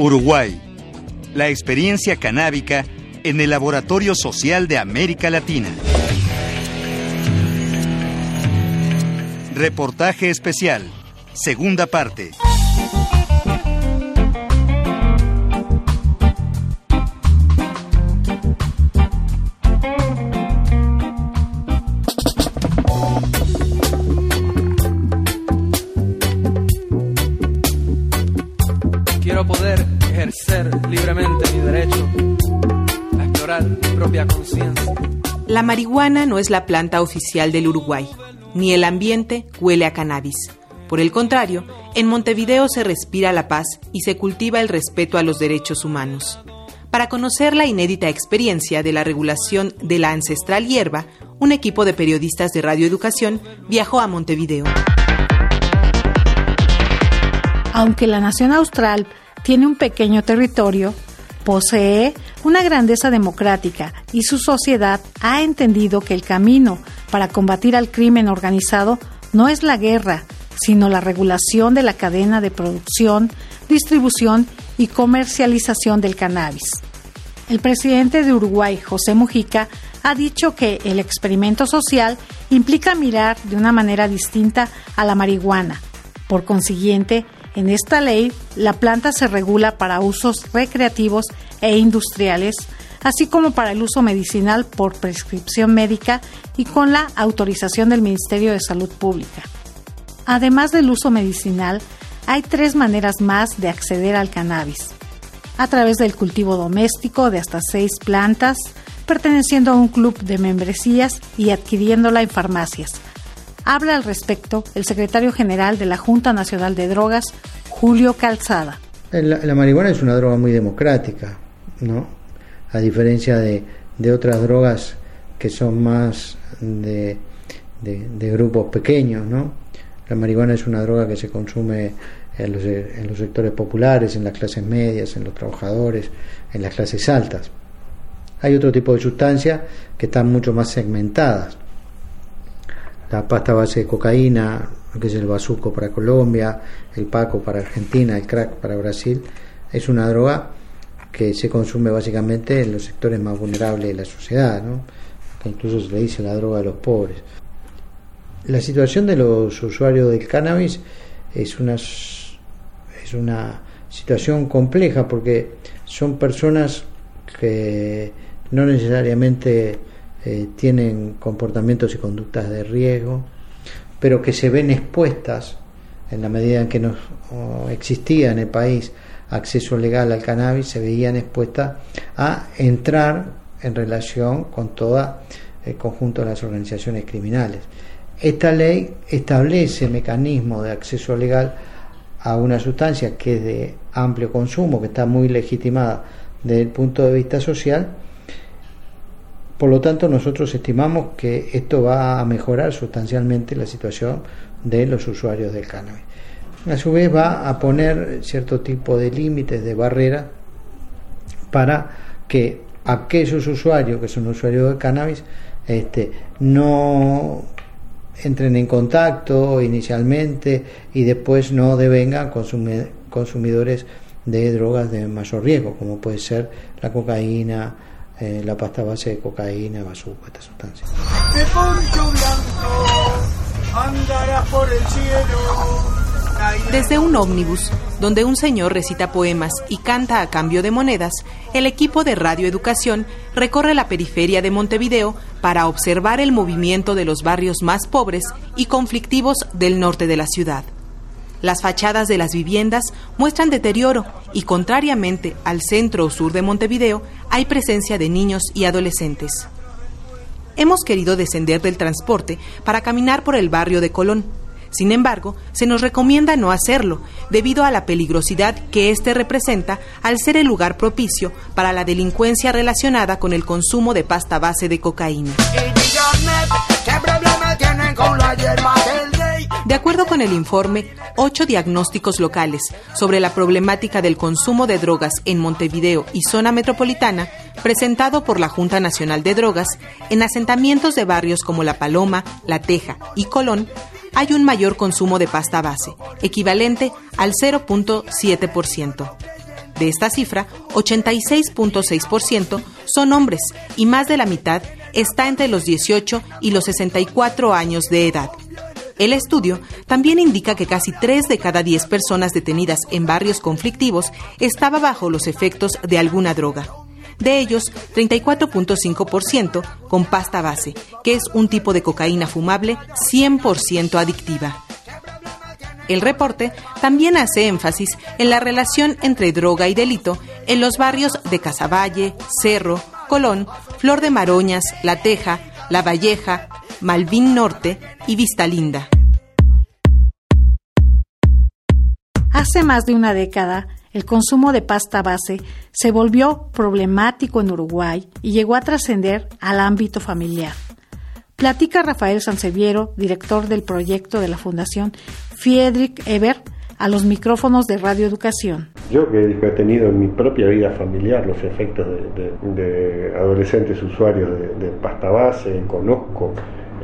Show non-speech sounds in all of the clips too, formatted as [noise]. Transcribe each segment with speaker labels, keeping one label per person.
Speaker 1: Uruguay. La experiencia canábica en el Laboratorio Social de América Latina. Reportaje especial. Segunda parte.
Speaker 2: Propia conciencia.
Speaker 3: La marihuana no es la planta oficial del Uruguay, ni el ambiente huele a cannabis. Por el contrario, en Montevideo se respira la paz y se cultiva el respeto a los derechos humanos. Para conocer la inédita experiencia de la regulación de la ancestral hierba, un equipo de periodistas de Radio Educación viajó a Montevideo.
Speaker 4: Aunque la nación austral tiene un pequeño territorio, posee una grandeza democrática y su sociedad ha entendido que el camino para combatir al crimen organizado no es la guerra, sino la regulación de la cadena de producción, distribución y comercialización del cannabis. El presidente de Uruguay, José Mujica, ha dicho que el experimento social implica mirar de una manera distinta a la marihuana. Por consiguiente, en esta ley, la planta se regula para usos recreativos e industriales, así como para el uso medicinal por prescripción médica y con la autorización del Ministerio de Salud Pública. Además del uso medicinal, hay tres maneras más de acceder al cannabis. A través del cultivo doméstico de hasta seis plantas, perteneciendo a un club de membresías y adquiriéndola en farmacias. Habla al respecto el secretario general de la Junta Nacional de Drogas, Julio Calzada.
Speaker 5: La, la marihuana es una droga muy democrática, ¿no? A diferencia de, otras drogas que son más de, grupos pequeños, ¿no? La marihuana es una droga que se consume en los, sectores populares, en las clases medias, en los trabajadores, en las clases altas. Hay otro tipo de sustancias que están mucho más segmentadas. La pasta base de cocaína, que es el bazuco para Colombia, el paco para Argentina, el crack para Brasil, es una droga que se consume básicamente en los sectores más vulnerables de la sociedad, ¿no? incluso se le dice la droga de los pobres. La situación de los usuarios del cannabis es una, es una situación compleja porque son personas que no necesariamente eh, tienen comportamientos y conductas de riesgo, pero que se ven expuestas en la medida en que no existía en el país acceso legal al cannabis, se veían expuestas a entrar en relación con todo el conjunto de las organizaciones criminales. Esta ley establece mecanismos de acceso legal a una sustancia que es de amplio consumo, que está muy legitimada desde el punto de vista social. Por lo tanto, nosotros estimamos que esto va a mejorar sustancialmente la situación de los usuarios del cannabis. A su vez va a poner cierto tipo de límites, de barreras, para que aquellos usuarios que son usuarios del cannabis este, no entren en contacto inicialmente y después no devengan consumidores de drogas de mayor riesgo, como puede ser la cocaína, eh, la pasta base de cocaína, estas sustancias.
Speaker 3: por el cielo. Desde un ómnibus, donde un señor recita poemas y canta a cambio de monedas, el equipo de Radio Educación recorre la periferia de Montevideo para observar el movimiento de los barrios más pobres y conflictivos del norte de la ciudad. Las fachadas de las viviendas muestran deterioro y, contrariamente al centro o sur de Montevideo, hay presencia de niños y adolescentes. Hemos querido descender del transporte para caminar por el barrio de Colón sin embargo, se nos recomienda no hacerlo, debido a la peligrosidad que éste representa al ser el lugar propicio para la delincuencia relacionada con el consumo de pasta base de cocaína. De acuerdo con el informe, ocho diagnósticos locales sobre la problemática del consumo de drogas en Montevideo y zona metropolitana, presentado por la Junta Nacional de Drogas, en asentamientos de barrios como La Paloma, La Teja y Colón, hay un mayor consumo de pasta base, equivalente al 0.7%. De esta cifra, 86.6% son hombres y más de la mitad está entre los 18 y los 64 años de edad. El estudio también indica que casi 3 de cada 10 personas detenidas en barrios conflictivos estaba bajo los efectos de alguna droga. De ellos, 34.5% con pasta base, que es un tipo de cocaína fumable 100% adictiva. El reporte también hace énfasis en la relación entre droga y delito en los barrios de Casaballe, Cerro, Colón, Flor de Maroñas, La Teja, La Valleja, Malvin Norte y Vista Linda.
Speaker 4: Hace más de una década, el consumo de pasta base se volvió problemático en Uruguay y llegó a trascender al ámbito familiar. Platica Rafael Sanseviero, director del proyecto de la Fundación Friedrich Eber, a los micrófonos de Radio Educación.
Speaker 6: Yo que he tenido en mi propia vida familiar los efectos de, adolescentes usuarios de, pasta base, conozco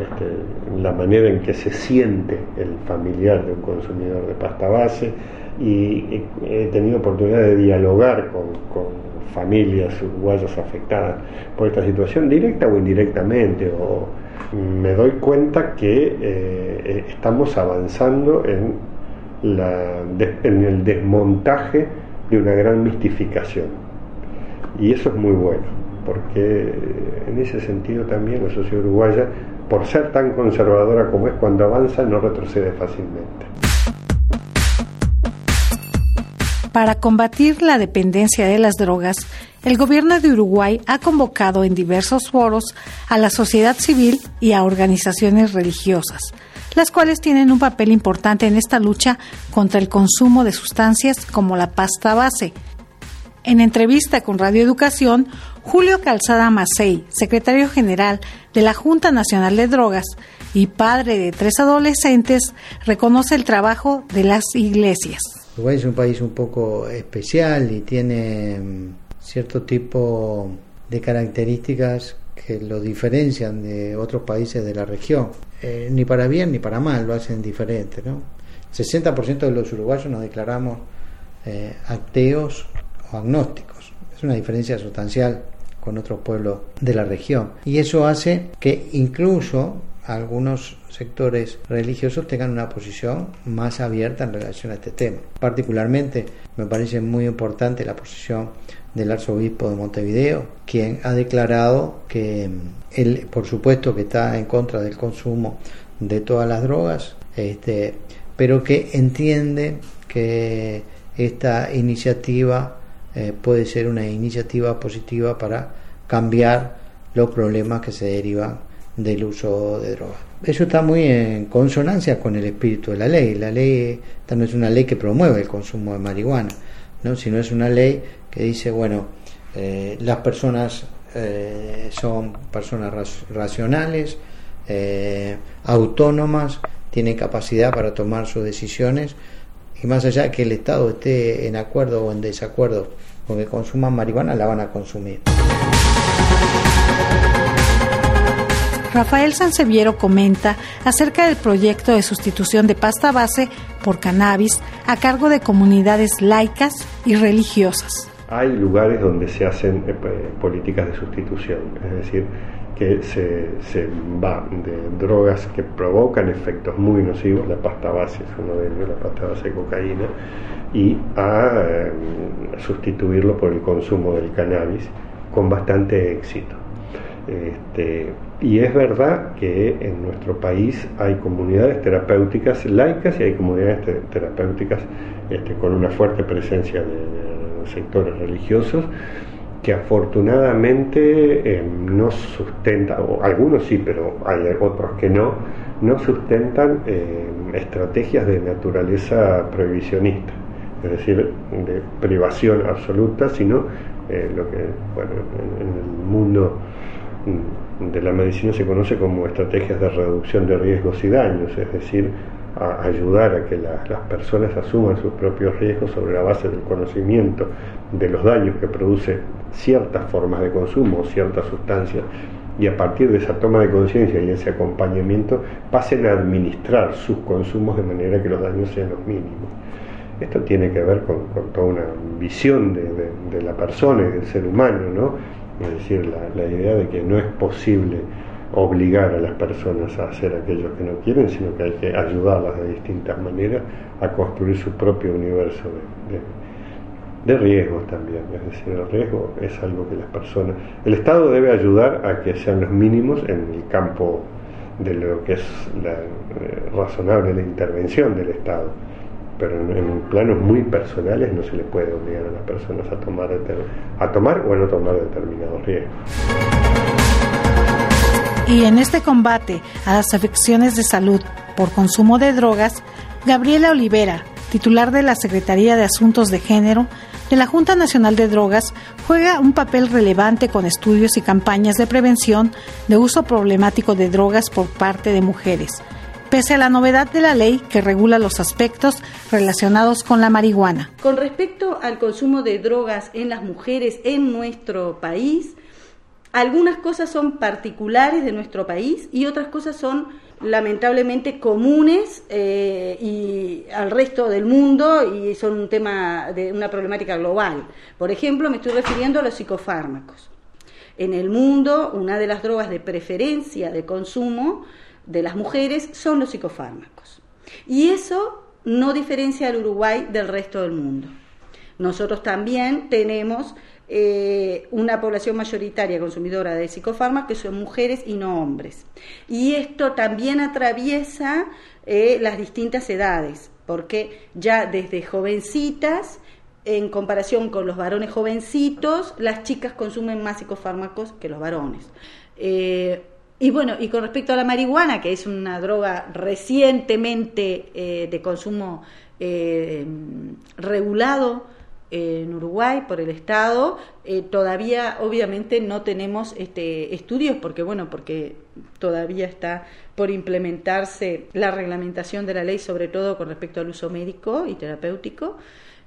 Speaker 6: este, la manera en que se siente el familiar de un consumidor de pasta base y he tenido oportunidad de dialogar con, familias uruguayas afectadas por esta situación, directa o indirectamente, o me doy cuenta que eh, estamos avanzando en, el desmontaje de una gran mistificación. Y eso es muy bueno, porque en ese sentido también la sociedad uruguaya por ser tan conservadora como es, cuando avanza no retrocede fácilmente.
Speaker 4: Para combatir la dependencia de las drogas, el gobierno de Uruguay ha convocado en diversos foros a la sociedad civil y a organizaciones religiosas, las cuales tienen un papel importante en esta lucha contra el consumo de sustancias como la pasta base, en entrevista con Radio Educación, Julio Calzada Macei, secretario general de la Junta Nacional de Drogas y padre de tres adolescentes, reconoce el trabajo de las iglesias.
Speaker 5: Uruguay es un país un poco especial y tiene mm, cierto tipo de características que lo diferencian de otros países de la región. Eh, ni para bien ni para mal lo hacen diferente. ¿no? 60% de los uruguayos nos declaramos eh, ateos o agnósticos. Es una diferencia sustancial con otros pueblos de la región. Y eso hace que incluso algunos sectores religiosos tengan una posición más abierta en relación a este tema. Particularmente me parece muy importante la posición del arzobispo de Montevideo, quien ha declarado que él, por supuesto, que está en contra del consumo de todas las drogas, este, pero que entiende que esta iniciativa eh, puede ser una iniciativa positiva para cambiar los problemas que se derivan del uso de drogas. Eso está muy en consonancia con el espíritu de la ley. La ley, esta no es una ley que promueve el consumo de marihuana, ¿no? sino es una ley que dice, bueno, eh, las personas eh, son personas racionales, autónomas, tienen capacidad para tomar sus decisiones y más allá de que el Estado esté en acuerdo o en desacuerdo con que consuman marihuana, la van a consumir.
Speaker 4: Rafael Sanseviero comenta acerca del proyecto de sustitución de pasta base por cannabis a cargo de comunidades laicas y religiosas.
Speaker 6: Hay lugares donde se hacen eh, políticas de sustitución, es decir, que se, se, va de drogas que provocan efectos muy nocivos, la pasta base es uno de ellos, la pasta base de cocaína, y a eh, sustituirlo por el consumo del cannabis con bastante éxito. Este, y es verdad que en nuestro país hay comunidades terapéuticas laicas y hay comunidades terapéuticas este, con una fuerte presencia de sectores religiosos que afortunadamente eh, no sustentan, o algunos sí, pero hay otros que no, no sustentan eh, estrategias de naturaleza prohibicionista, es decir, de privación absoluta, sino eh, lo que bueno, en, el mundo mm, de la medicina se conoce como estrategias de reducción de riesgos y daños, es decir, a ayudar a que las personas asuman sus propios riesgos sobre la base del conocimiento de los daños que produce ciertas formas de consumo, ciertas sustancias, y a partir de esa toma de conciencia y ese acompañamiento pasen a administrar sus consumos de manera que los daños sean los mínimos. Esto tiene que ver con, toda una visión de, la persona y del ser humano, ¿no? Es decir, la, idea de que no es posible obligar a las personas a hacer aquello que no quieren, sino que hay que ayudarlas de distintas maneras a construir su propio universo de, riesgos también. Es decir, el riesgo es algo que las personas... El Estado debe ayudar a que sean los mínimos en el campo de lo que es la, eh, razonable la intervención del Estado pero en, planos muy personales no se le puede obligar a las personas a tomar, a tomar o a no tomar determinados riesgos.
Speaker 4: Y en este combate a las afecciones de salud por consumo de drogas, Gabriela Olivera, titular de la Secretaría de Asuntos de Género de la Junta Nacional de Drogas, juega un papel relevante con estudios y campañas de prevención de uso problemático de drogas por parte de mujeres pese a la novedad de la ley que regula los aspectos relacionados con la marihuana.
Speaker 7: Con respecto al consumo de drogas en las mujeres en nuestro país, algunas cosas son particulares de nuestro país y otras cosas son lamentablemente comunes eh, y al resto del mundo y son un tema de una problemática global. Por ejemplo, me estoy refiriendo a los psicofármacos. En el mundo, una de las drogas de preferencia de consumo de las mujeres son los psicofármacos. Y eso no diferencia al Uruguay del resto del mundo. Nosotros también tenemos eh, una población mayoritaria consumidora de psicofármacos que son mujeres y no hombres. Y esto también atraviesa eh, las distintas edades, porque ya desde jovencitas, en comparación con los varones jovencitos, las chicas consumen más psicofármacos que los varones. Eh, y bueno, y con respecto a la marihuana, que es una droga recientemente de consumo en Uruguay por el Estado, eh, todavía obviamente no tenemos este, estudios porque bueno, porque todavía está por implementarse la reglamentación de la ley, sobre todo con respecto al uso médico y terapéutico.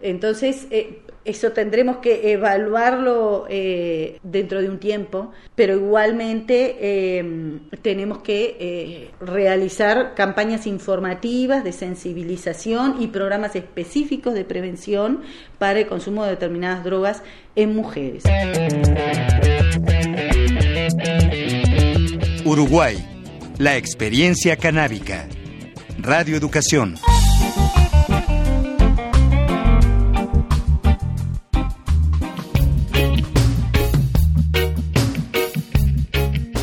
Speaker 7: Entonces, eh, eso tendremos que evaluarlo eh, dentro de un tiempo, pero igualmente eh, tenemos que realizar campañas informativas de sensibilización y programas específicos de prevención para el consumo de determinadas drogas en mujeres.
Speaker 1: Uruguay, la experiencia canábica. Radio Educación.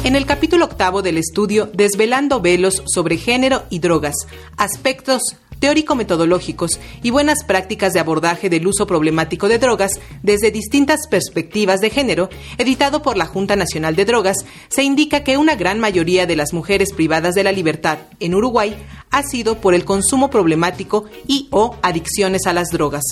Speaker 3: En el capítulo octavo del estudio Desvelando velos sobre género y drogas, aspectos teórico-metodológicos y buenas prácticas de abordaje del uso problemático de drogas desde distintas perspectivas de género, editado por la Junta Nacional de Drogas, se indica que una gran mayoría de las mujeres privadas de la libertad en Uruguay ha sido por el consumo problemático y o adicciones a las drogas.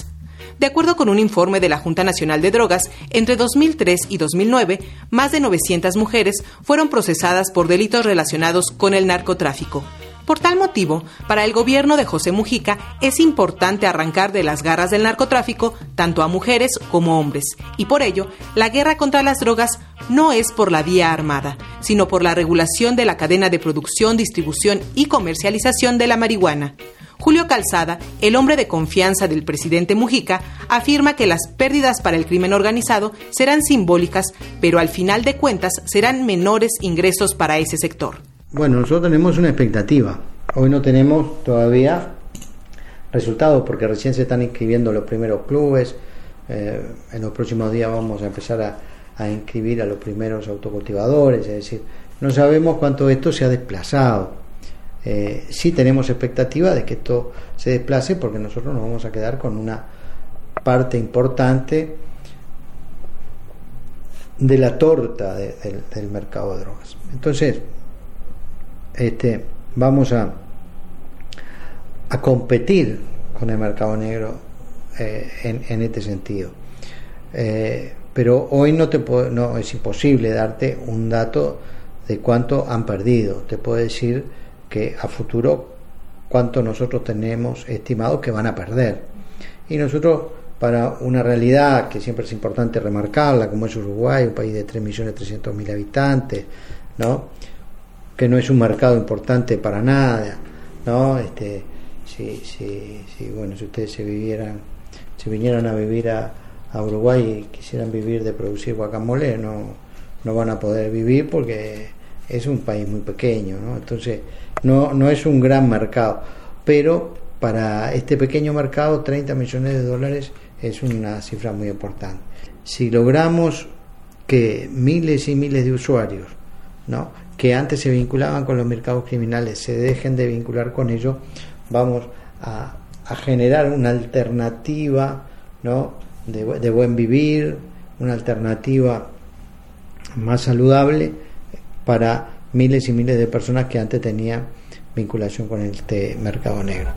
Speaker 3: De acuerdo con un informe de la Junta Nacional de Drogas, entre 2003 y 2009, más de 900 mujeres fueron procesadas por delitos relacionados con el narcotráfico. Por tal motivo, para el gobierno de José Mujica es importante arrancar de las garras del narcotráfico tanto a mujeres como hombres, y por ello, la guerra contra las drogas no es por la vía armada, sino por la regulación de la cadena de producción, distribución y comercialización de la marihuana. Julio Calzada, el hombre de confianza del presidente Mujica, afirma que las pérdidas para el crimen organizado serán simbólicas, pero al final de cuentas serán menores ingresos para ese sector.
Speaker 5: Bueno, nosotros tenemos una expectativa. Hoy no tenemos todavía resultados porque recién se están inscribiendo los primeros clubes. Eh, en los próximos días vamos a empezar a, a inscribir a los primeros autocultivadores, es decir, no sabemos cuánto esto se ha desplazado eh, sí tenemos expectativa de que esto se desplace porque nosotros nos vamos a quedar con una parte importante de la torta del mercado de drogas. Entonces, este, vamos a, a competir con el mercado negro eh, en, este sentido. Eh, pero hoy no, te no es imposible darte un dato de cuánto han perdido. Te puedo decir que a futuro cuánto nosotros tenemos estimado que van a perder. Y nosotros, para una realidad que siempre es importante remarcarla, como es Uruguay, un país de 3.300.000 habitantes, ¿no? que no es un mercado importante para nada, ¿no? este, si, si, bueno, si ustedes se vivieran, si vinieran a vivir a, a Uruguay y quisieran vivir de producir guacamole, no, no van a poder vivir porque es un país muy pequeño, ¿no? Entonces, no, no es un gran mercado, pero para este pequeño mercado 30 millones de dólares es una cifra muy importante. Si logramos que miles y miles de usuarios, ¿no? que antes se vinculaban con los mercados criminales, se dejen de vincular con ellos, vamos a, generar una alternativa ¿no? de, de buen vivir, una alternativa más saludable para miles y miles de personas que antes tenían vinculación con este mercado negro.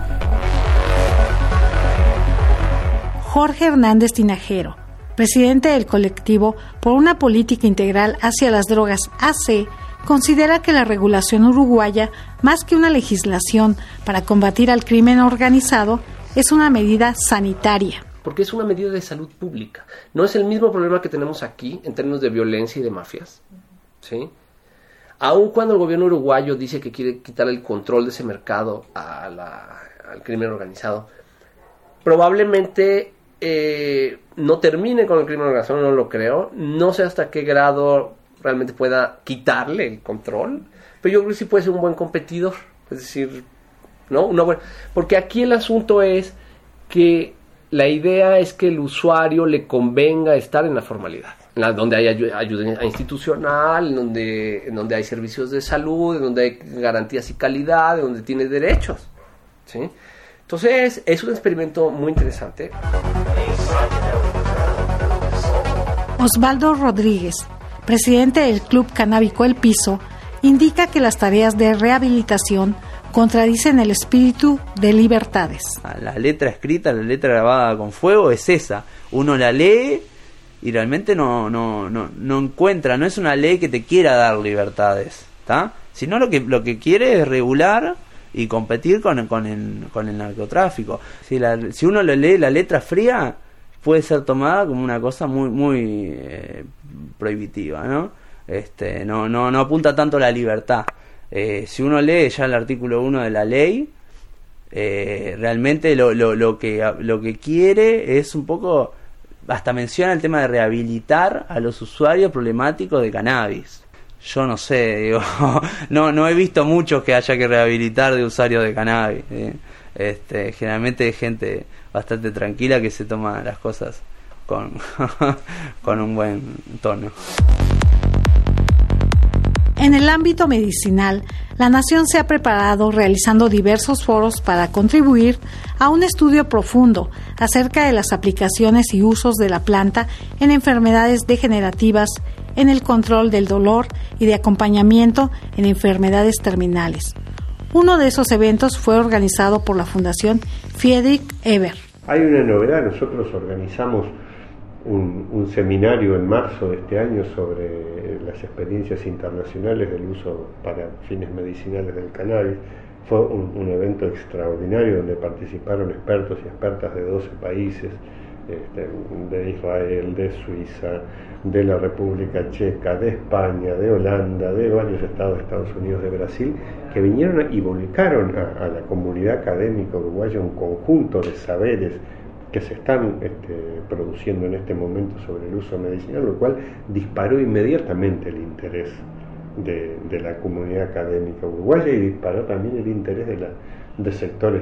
Speaker 4: Jorge Hernández Tinajero, presidente del colectivo por una política integral hacia las drogas AC, considera que la regulación uruguaya, más que una legislación para combatir al crimen organizado, es una medida sanitaria.
Speaker 8: Porque es una medida de salud pública. No es el mismo problema que tenemos aquí en términos de violencia y de mafias. ¿sí? Aun cuando el gobierno uruguayo dice que quiere quitar el control de ese mercado al crimen organizado, probablemente eh, no termine con el crimen organizado, no lo creo. No sé hasta qué grado realmente pueda quitarle el control, pero yo creo que sí puede ser un buen competidor. Es decir, ¿no? Una buena, porque aquí el asunto es que la idea es que el usuario le convenga estar en la formalidad, donde hay ayuda, institucional, en donde, en donde hay servicios de salud, en donde hay garantías y calidad, en donde tiene derechos. ¿sí? Entonces, es un experimento muy interesante.
Speaker 4: Osvaldo Rodríguez, presidente del Club Canábico El Piso, indica que las tareas de rehabilitación contradicen el espíritu de libertades.
Speaker 9: La letra escrita, la letra grabada con fuego es esa. Uno la lee y realmente no, no, no, no encuentra, no es una ley que te quiera dar libertades, ¿está? Sino lo que, lo que quiere es regular y competir con, con, el, con el narcotráfico. Si, si uno le lee la letra fría, puede ser tomada como una cosa muy, muy eh, prohibitiva, ¿no? Este, no, no, no apunta tanto a la libertad. Eh, si uno lee ya el artículo 1 de la ley, eh, realmente lo, lo, lo, que, lo que quiere es un poco, hasta menciona el tema de rehabilitar a los usuarios problemáticos de cannabis yo no sé, [laughs] digo, no, no he visto muchos que haya que rehabilitar de usuarios de cannabis. Este, generalmente hay gente bastante tranquila que se toma las cosas con, [laughs] con un buen tono.
Speaker 4: En el ámbito medicinal, la Nación se ha preparado realizando diversos foros para contribuir a un estudio profundo acerca de las aplicaciones y usos de la planta en enfermedades degenerativas en el control del dolor y de acompañamiento en enfermedades terminales. Uno de esos eventos fue organizado por la Fundación Friedrich Eber.
Speaker 6: Hay una novedad, nosotros organizamos un, seminario en marzo de este año sobre las experiencias internacionales del uso para fines medicinales del cannabis. Fue un evento extraordinario donde participaron expertos y expertas de 12 países este, de Israel, de Suiza, de la República Checa, de España, de Holanda, de varios estados de Estados Unidos, de Brasil, que vinieron y volcaron a, la comunidad académica uruguaya un conjunto de saberes que se están este, produciendo en este momento sobre el uso medicinal, lo cual disparó inmediatamente el interés de, la comunidad académica uruguaya y disparó también el interés de, de sectores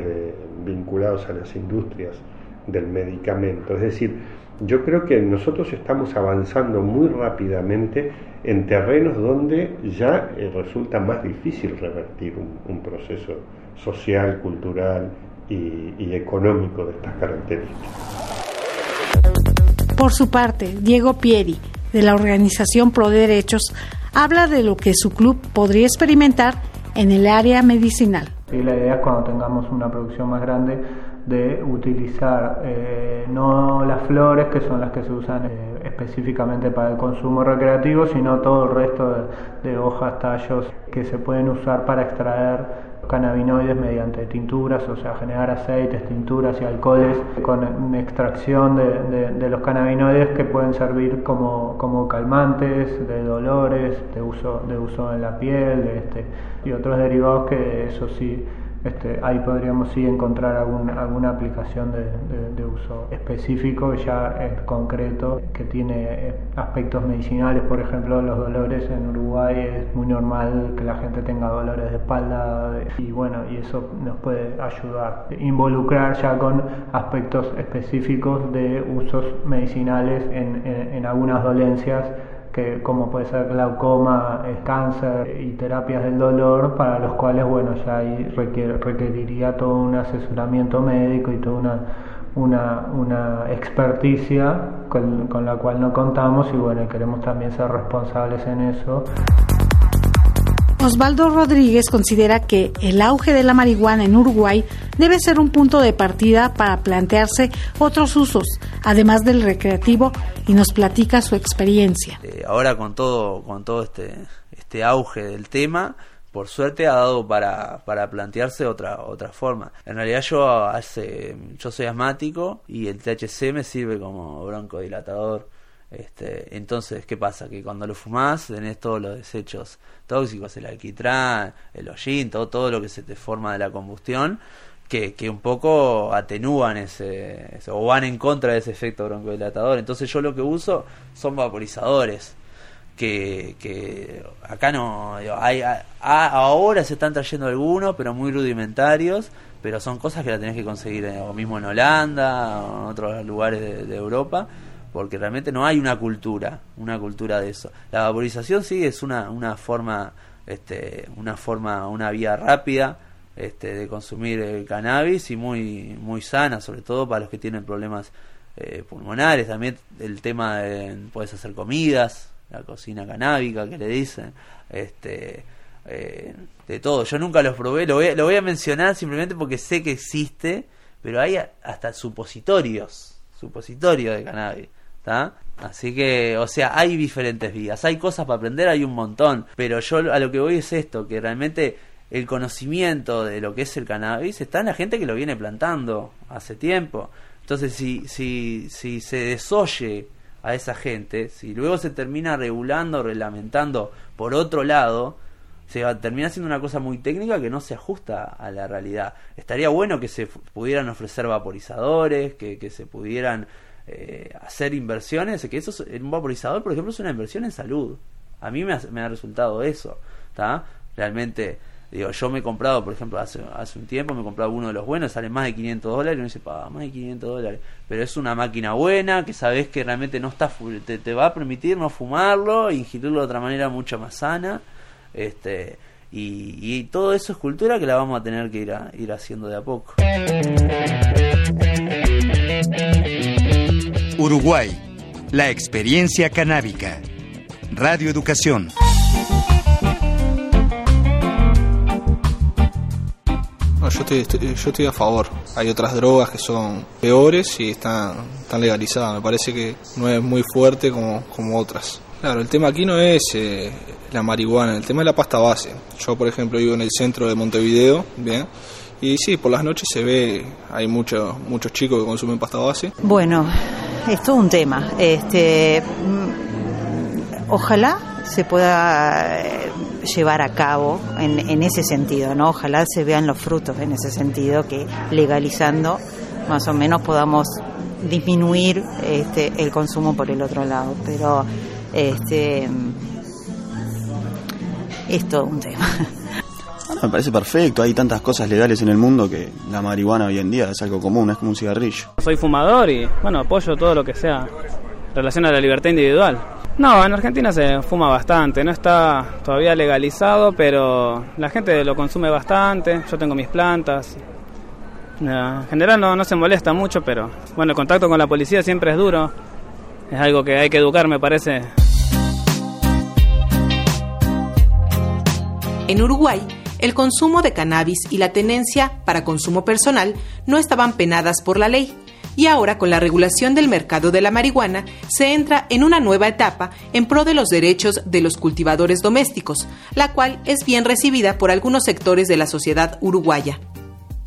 Speaker 6: vinculados a las industrias del medicamento. Es decir, yo creo que nosotros estamos avanzando muy rápidamente en terrenos donde ya eh, resulta más difícil revertir un, proceso social, cultural y, y económico de estas características.
Speaker 4: Por su parte, Diego Pieri, de la organización Pro Derechos, habla de lo que su club podría experimentar en el área medicinal.
Speaker 10: Y la idea es cuando tengamos una producción más grande de utilizar eh, no las flores que son las que se usan eh, específicamente para el consumo recreativo, sino todo el resto de, hojas, tallos que se pueden usar para extraer cannabinoides mediante tinturas, o sea, generar aceites, tinturas y alcoholes con extracción de, de, los cannabinoides que pueden servir como, como, calmantes de dolores, de uso, de uso en la piel este, y otros derivados que eso sí este, ahí podríamos sí encontrar alguna aplicación de, uso específico, ya es concreto, que tiene eh, aspectos medicinales, por ejemplo, los dolores en Uruguay es muy normal que la gente tenga dolores de espalda y bueno, y eso nos puede ayudar. Involucrar ya con aspectos específicos de usos medicinales en, en algunas dolencias que como puede ser glaucoma, cáncer y terapias del dolor, para los cuales bueno ya ahí requeriría todo un asesoramiento médico y toda una, una, una experticia con, con la cual no contamos y bueno, queremos también ser responsables en eso.
Speaker 4: Osvaldo Rodríguez considera que el auge de la marihuana en Uruguay debe ser un punto de partida para plantearse otros usos, además del recreativo, y nos platica su experiencia.
Speaker 9: Eh, ahora con todo, con todo este, este auge del tema, por suerte ha dado para, para plantearse otra otra forma. En realidad yo hace yo soy asmático y el THC me sirve como broncodilatador este, entonces, ¿qué pasa? Que cuando lo fumás tenés todos los desechos tóxicos, el alquitrán, el hollín, todo, todo lo que se te forma de la combustión, que, que un poco atenúan ese, o van en contra de ese efecto broncodilatador. Entonces yo lo que uso son vaporizadores. Que, que acá no hay, ahora se están trayendo algunos pero muy rudimentarios pero son cosas que la tenés que conseguir eh, mismo en Holanda o en otros lugares de Europa porque realmente no hay una cultura, una cultura de eso. La vaporización sí es una, una forma, este, una forma, una vía rápida este, de consumir el cannabis y muy, muy sana, sobre todo para los que tienen problemas eh, pulmonares. También el tema de puedes hacer comidas, la cocina canábica que le dicen, este, eh, de todo. Yo nunca los probé, lo voy, lo voy a mencionar simplemente porque sé que existe, pero hay hasta supositorios, supositorios de cannabis. Así que, o sea, hay diferentes vías, hay cosas para aprender, hay un montón, pero yo a lo que voy es esto, que realmente el conocimiento de lo que es el cannabis está en la gente que lo viene plantando hace tiempo. Entonces, si, si, si se desoye a esa gente, si luego se termina regulando, reglamentando por otro lado, se va, termina siendo una cosa muy técnica que no se ajusta a la realidad. Estaría bueno que se pudieran ofrecer vaporizadores, que, que se pudieran eh, hacer inversiones, que eso es, un vaporizador, por ejemplo, es una inversión en salud. A mí me ha, resultado eso, ¿está? Realmente, digo, yo me he comprado, por ejemplo, hace, hace un tiempo me he comprado uno de los buenos, sale más de 500 dólares, y uno dice, paga más de 500 dólares, pero es una máquina buena, que sabes que realmente no está, te, te va a permitir no fumarlo, e ingerirlo de otra manera mucho más sana, este, y, y, todo eso es cultura que la vamos a tener que ir, a, ir haciendo de a poco.
Speaker 1: Uruguay, la experiencia canábica. Radio Educación.
Speaker 11: yo, estoy, yo estoy a favor. Hay otras drogas que son peores y están, están legalizadas. Me parece que no es muy fuerte como, como otras. Claro, el tema aquí no es eh, la marihuana, el tema es la pasta base. Yo, por ejemplo, vivo en el centro de Montevideo, ¿bien? Y sí, por las noches se ve, hay muchos muchos chicos que consumen pasta base.
Speaker 12: Bueno, es todo un tema. Este, mm, ojalá se pueda eh, llevar a cabo en, en, ese sentido, ¿no? Ojalá se vean los frutos en ese sentido, que legalizando más o menos podamos disminuir este, el consumo por el otro lado. Pero este, es todo un tema. [laughs]
Speaker 13: Me parece perfecto, hay tantas cosas legales en el mundo que la marihuana hoy en día es algo común, es como un cigarrillo.
Speaker 14: Soy fumador y bueno, apoyo todo lo que sea relación a la libertad individual. No, en Argentina se fuma bastante, no está todavía legalizado, pero la gente lo consume bastante, yo tengo mis plantas. En general no, no se molesta mucho, pero bueno, el contacto con la policía siempre es duro, es algo que hay que educar, me parece.
Speaker 3: En Uruguay, el consumo de cannabis y la tenencia para consumo personal no estaban penadas por la ley. Y ahora, con la regulación del mercado de la marihuana, se entra en una nueva etapa en pro de los derechos de los cultivadores domésticos, la cual es bien recibida por algunos sectores de la sociedad uruguaya.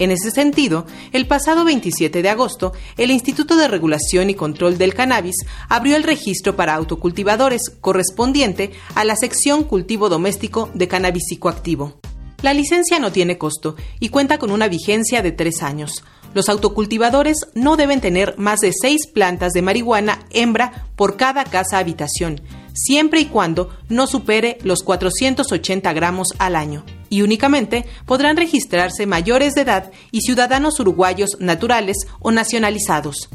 Speaker 3: En ese sentido, el pasado 27 de agosto, el Instituto de Regulación y Control del Cannabis abrió el registro para autocultivadores correspondiente a la sección cultivo doméstico de cannabis psicoactivo. La licencia no tiene costo y cuenta con una vigencia de tres años. Los autocultivadores no deben tener más de seis plantas de marihuana hembra por cada casa habitación, siempre y cuando no supere los 480 gramos al año. Y únicamente podrán registrarse mayores de edad y ciudadanos uruguayos naturales o nacionalizados.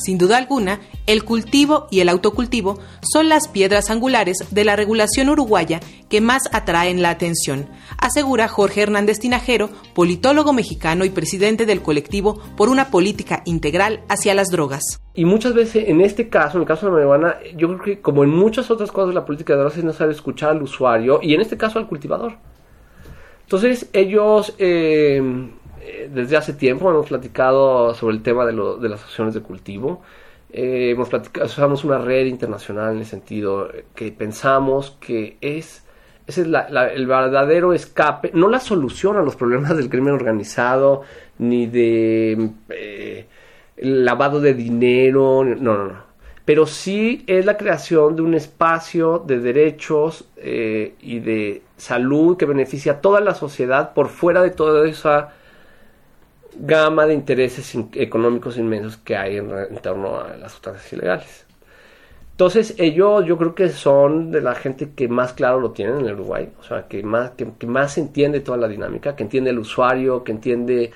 Speaker 3: Sin duda alguna, el cultivo y el autocultivo son las piedras angulares de la regulación uruguaya que más atraen la atención, asegura Jorge Hernández Tinajero, politólogo mexicano y presidente del colectivo por una política integral hacia las drogas.
Speaker 8: Y muchas veces, en este caso, en el caso de la marihuana, yo creo que como en muchas otras cosas de la política de drogas es necesario escuchar al usuario y en este caso al cultivador. Entonces ellos... Eh, eh, desde hace tiempo hemos platicado sobre el tema de, de las asociaciones de cultivo. Eh, hemos platicado, usamos una red internacional en el sentido que pensamos que es, ese es el verdadero escape, no la solución a los problemas del crimen organizado, ni de eh, lavado de dinero, no, no, no. Pero sí es la creación de un espacio de derechos y de salud que beneficia a toda la sociedad por fuera de toda esa gama de intereses económicos inmensos que hay en, torno a las sustancias ilegales. Entonces, ellos yo creo que son de la gente que más claro lo tienen en el Uruguay, o sea, que más, que, más entiende toda la dinámica, que entiende el usuario, que entiende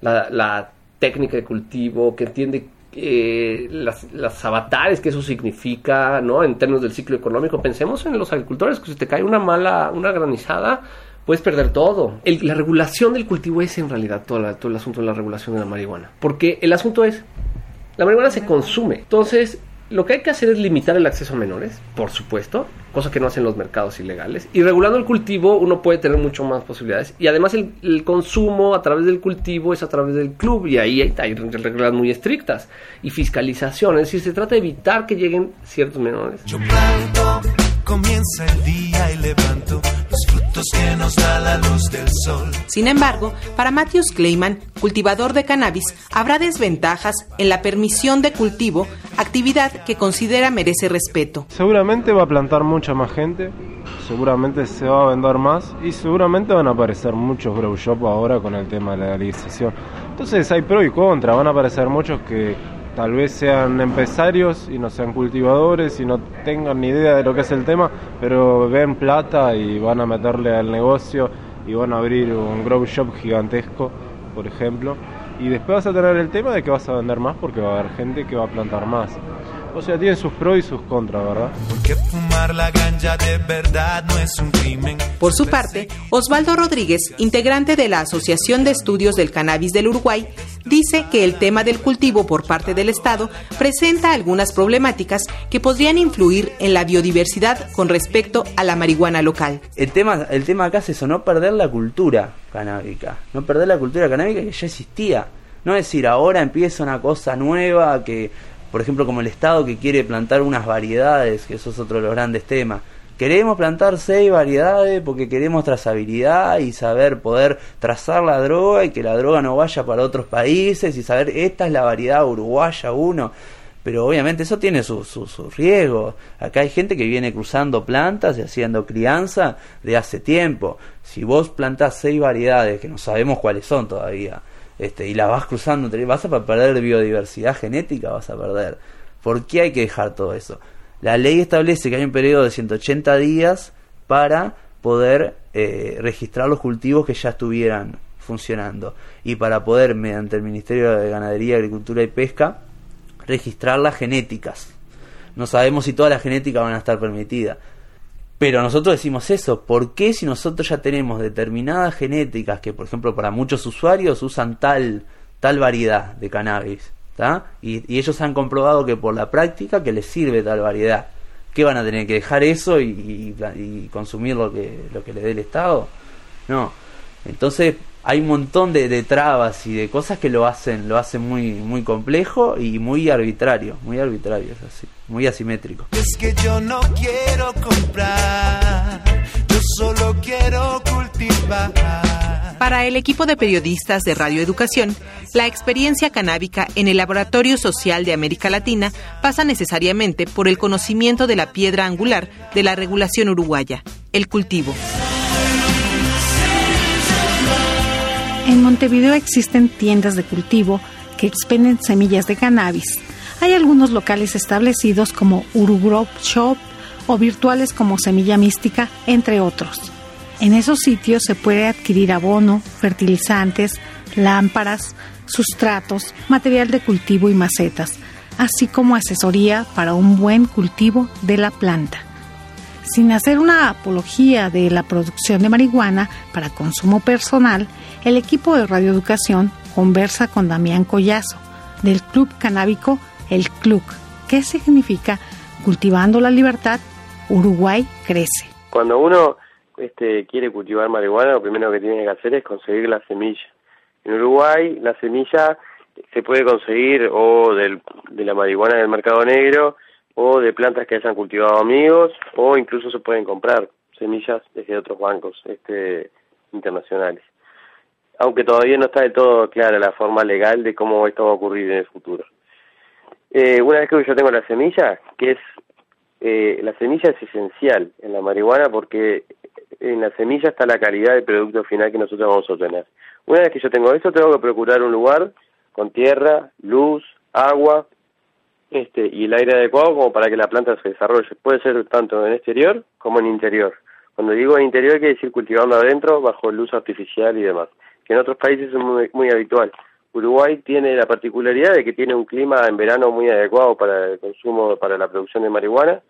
Speaker 8: la, técnica de cultivo, que entiende eh, las, las, avatares que eso significa, ¿no? En términos del ciclo económico. Pensemos en los agricultores, que si te cae una mala, una granizada, puedes perder todo. la regulación del cultivo es en realidad todo, todo, el asunto de la regulación de la marihuana. Porque el asunto es, la marihuana se consume. Entonces, lo que hay que hacer es limitar el acceso a menores, por supuesto, cosa que no hacen los mercados ilegales. Y regulando el cultivo uno puede tener mucho más posibilidades. Y además el, consumo a través del cultivo es a través del club y ahí hay, hay, reglas muy estrictas. Y fiscalización, es decir, se trata de evitar que lleguen ciertos menores. Yo
Speaker 3: comienza el día y levanto que nos da la luz del sol. Sin embargo, para Matthews Clayman, cultivador de cannabis, habrá desventajas en la permisión de cultivo, actividad que considera merece respeto.
Speaker 15: Seguramente va a plantar mucha más gente, seguramente se va a vender más y seguramente van a aparecer muchos grow shop ahora con el tema de la legalización. Entonces hay pro y contra, van a aparecer muchos que tal vez sean empresarios y no sean cultivadores y no tengan ni idea de lo que es el tema, pero ven plata y van a meterle al negocio y van a abrir un grow shop gigantesco, por ejemplo. Y después vas a tener el tema de que vas a vender más porque va a haber gente que va a plantar más. O sea, tiene sus pros y sus contras, ¿verdad? Porque fumar la
Speaker 3: ganja de verdad no es un crimen. Por su parte, Osvaldo Rodríguez, integrante de la Asociación de Estudios del Cannabis del Uruguay, dice que el tema del cultivo por parte del Estado presenta algunas problemáticas que podrían influir en la biodiversidad con respecto a la marihuana local.
Speaker 9: El tema, el tema acá es eso, no perder la cultura canábica, no perder la cultura canábica que ya existía. No decir ahora empieza una cosa nueva que por ejemplo, como el Estado que quiere plantar unas variedades, que eso es otro de los grandes temas. Queremos plantar seis variedades porque queremos trazabilidad y saber poder trazar la droga y que la droga no vaya para otros países y saber esta es la variedad uruguaya uno. Pero obviamente eso tiene sus su, su riesgos. Acá hay gente que viene cruzando plantas y haciendo crianza de hace tiempo. Si vos plantás seis variedades, que no sabemos cuáles son todavía, este, y la vas cruzando, vas a perder biodiversidad genética, vas a perder. ¿Por qué hay que dejar todo eso? La ley establece que hay un periodo de 180 días para poder eh, registrar los cultivos que ya estuvieran funcionando y para poder, mediante el Ministerio de Ganadería, Agricultura y Pesca, registrar las genéticas. No sabemos si todas las genéticas van a estar permitidas, pero nosotros decimos eso, ¿por qué si nosotros ya tenemos determinadas genéticas que, por ejemplo, para muchos usuarios usan tal, tal variedad de cannabis? Y, y, ellos han comprobado que por la práctica que les sirve tal variedad. ¿Qué van a tener que dejar eso y, y consumir lo que, lo que le dé el Estado? No. Entonces, hay un montón de, trabas y de cosas que lo hacen lo hacen muy muy complejo y muy arbitrario muy arbitrario es así muy asimétrico es que yo no quiero comprar
Speaker 3: yo solo quiero cultivar para el equipo de periodistas de Radio Educación, la experiencia canábica en el Laboratorio Social de América Latina pasa necesariamente por el conocimiento de la piedra angular de la regulación uruguaya, el cultivo.
Speaker 4: En Montevideo existen tiendas de cultivo que expenden semillas de cannabis. Hay algunos locales establecidos como Urugrove Shop o virtuales como Semilla Mística, entre otros. En esos sitios se puede adquirir abono, fertilizantes, lámparas, sustratos, material de cultivo y macetas, así como asesoría para un buen cultivo de la planta. Sin hacer una apología de la producción de marihuana para consumo personal, el equipo de radioeducación conversa con Damián Collazo, del Club Canábico El Club, que significa Cultivando la Libertad, Uruguay crece.
Speaker 16: Cuando uno este, quiere cultivar marihuana, lo primero que tiene que hacer es conseguir la semilla. En Uruguay, la semilla se puede conseguir o del, de la marihuana del mercado negro o de plantas que hayan cultivado amigos o incluso se pueden comprar semillas desde otros bancos este, internacionales aunque todavía no está del todo clara la forma legal de cómo esto va a ocurrir en el futuro. Eh, una vez que yo tengo la semilla, que es eh, la semilla es esencial en la marihuana porque en la semilla está la calidad del producto final que nosotros vamos a obtener. Una vez que yo tengo eso, tengo que procurar un lugar con tierra, luz, agua este, y el aire adecuado como para que la planta se desarrolle. Puede ser tanto en exterior como en interior. Cuando digo en interior quiere decir cultivando adentro bajo luz artificial y demás que en otros países es muy, habitual. Uruguay tiene la particularidad de que tiene un clima en verano muy adecuado para el consumo, para la producción de marihuana,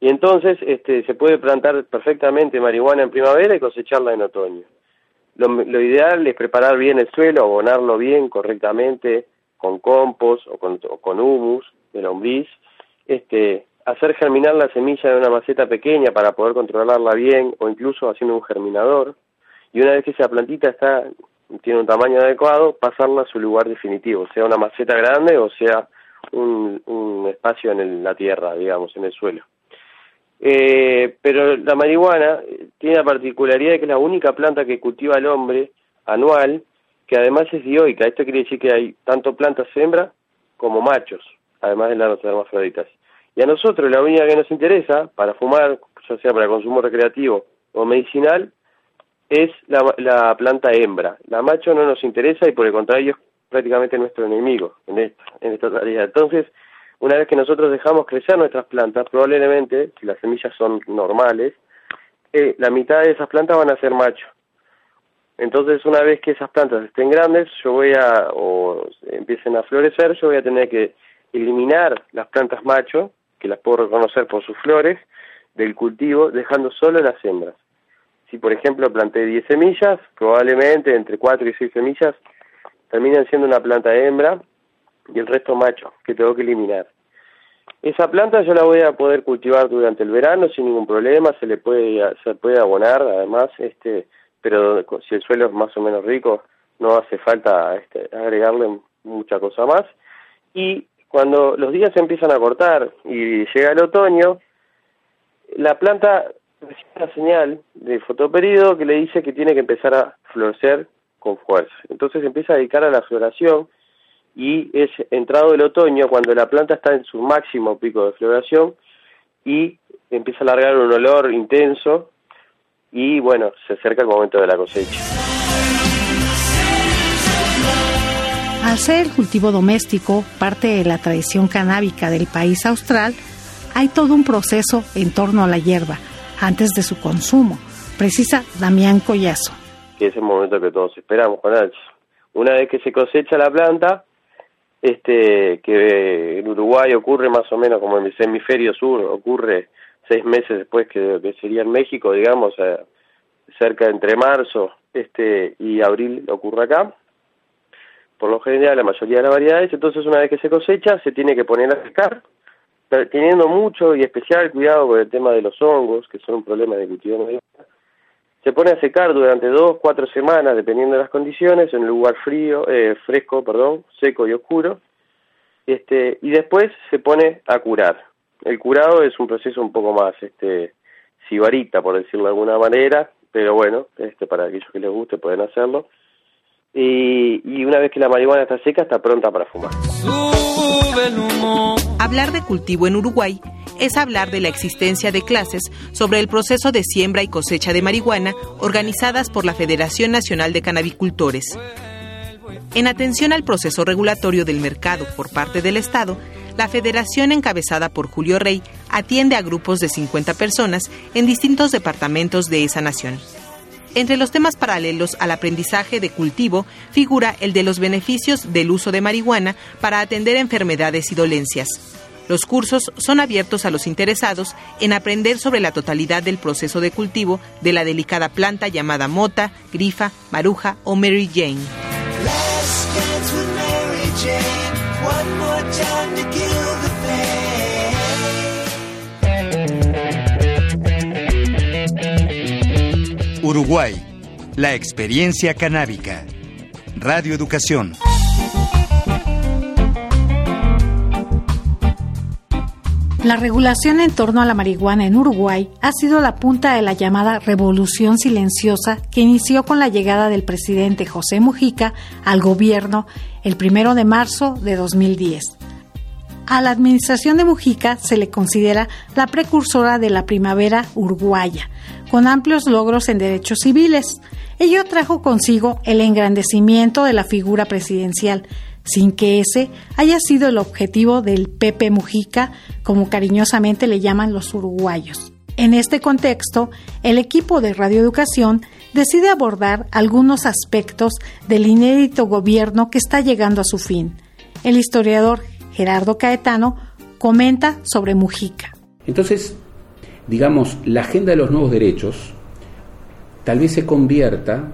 Speaker 16: y entonces este, se puede plantar perfectamente marihuana en primavera y cosecharla en otoño. Lo, ideal es preparar bien el suelo, abonarlo bien, correctamente, con compost o con, o con humus de lombriz, este, hacer germinar la semilla en una maceta pequeña para poder controlarla bien o incluso haciendo un germinador, y una vez que esa plantita está tiene un tamaño adecuado, pasarla a su lugar definitivo, sea una maceta grande o sea un, un espacio en la tierra, digamos, en el suelo. Eh, pero la marihuana tiene la particularidad de que es la única planta que cultiva el hombre anual, que además es dioica. Esto quiere decir que hay tanto plantas hembra como machos, además de las hermafroditas. Y a nosotros la única que nos interesa para fumar, ya sea para consumo recreativo o medicinal, es la, planta hembra. La macho no nos interesa y por el contrario es prácticamente nuestro enemigo en esta, en esta tarea. Entonces, una vez que nosotros dejamos crecer nuestras plantas, probablemente, si las semillas son normales, eh, la mitad de esas plantas van a ser macho. Entonces, una vez que esas plantas estén grandes, yo voy a, o empiecen a florecer, yo voy a tener que eliminar las plantas macho, que las puedo reconocer por sus flores, del cultivo, dejando solo las hembras si por ejemplo planté 10 semillas, probablemente entre 4 y 6 semillas terminan siendo una planta hembra y el resto macho, que tengo que eliminar. Esa planta yo la voy a poder cultivar durante el verano sin ningún problema, se le puede se puede abonar además, este, pero si el suelo es más o menos rico, no hace falta este, agregarle mucha cosa más. Y cuando los días se empiezan a cortar y llega el otoño, la planta recibe una señal de fotoperiodo que le dice que tiene que empezar a florecer con fuerza. Entonces empieza a dedicar a la floración y es entrado el otoño cuando la planta está en su máximo pico de floración y empieza a largar un olor intenso y bueno, se acerca el momento de la cosecha.
Speaker 4: Al ser el cultivo doméstico parte de la tradición canábica del país austral, hay todo un proceso en torno a la hierba, antes de su consumo, precisa Damián Collazo.
Speaker 16: Que es el momento que todos esperamos, Juan Una vez que se cosecha la planta, este que en Uruguay ocurre más o menos como en el hemisferio sur, ocurre seis meses después que, sería en México, digamos, eh, cerca entre marzo este y abril ocurre acá. Por lo general, la mayoría de las variedades, entonces una vez que se cosecha, se tiene que poner a secar teniendo mucho y especial cuidado con el tema de los hongos, que son un problema de cultivo se pone a secar durante dos, cuatro semanas, dependiendo de las condiciones, en un lugar frío, eh, fresco, perdón, seco y oscuro, este, y después se pone a curar. El curado es un proceso un poco más, este, sibarita, por decirlo de alguna manera, pero bueno, este, para aquellos que les guste pueden hacerlo. Y, y una vez que la marihuana está seca, está pronta para fumar.
Speaker 3: Hablar de cultivo en Uruguay es hablar de la existencia de clases sobre el proceso de siembra y cosecha de marihuana organizadas por la Federación Nacional de Cannabicultores. En atención al proceso regulatorio del mercado por parte del Estado, la federación encabezada por Julio Rey atiende a grupos de 50 personas en distintos departamentos de esa nación. Entre los temas paralelos al aprendizaje de cultivo figura el de los beneficios del uso de marihuana para atender enfermedades y dolencias. Los cursos son abiertos a los interesados en aprender sobre la totalidad del proceso de cultivo de la delicada planta llamada mota, grifa, maruja o Mary Jane.
Speaker 1: Uruguay, la experiencia canábica. Radio Educación.
Speaker 4: La regulación en torno a la marihuana en Uruguay ha sido la punta de la llamada revolución silenciosa que inició con la llegada del presidente José Mujica al gobierno el primero de marzo de 2010. A la administración de Mujica se le considera la precursora de la primavera uruguaya, con amplios logros en derechos civiles. Ello trajo consigo el engrandecimiento de la figura presidencial, sin que ese haya sido el objetivo del Pepe Mujica, como cariñosamente le llaman los uruguayos. En este contexto, el equipo de Radioeducación decide abordar algunos aspectos del inédito gobierno que está llegando a su fin. El historiador Gerardo Caetano comenta sobre Mujica.
Speaker 17: Entonces, digamos, la agenda de los nuevos derechos tal vez se convierta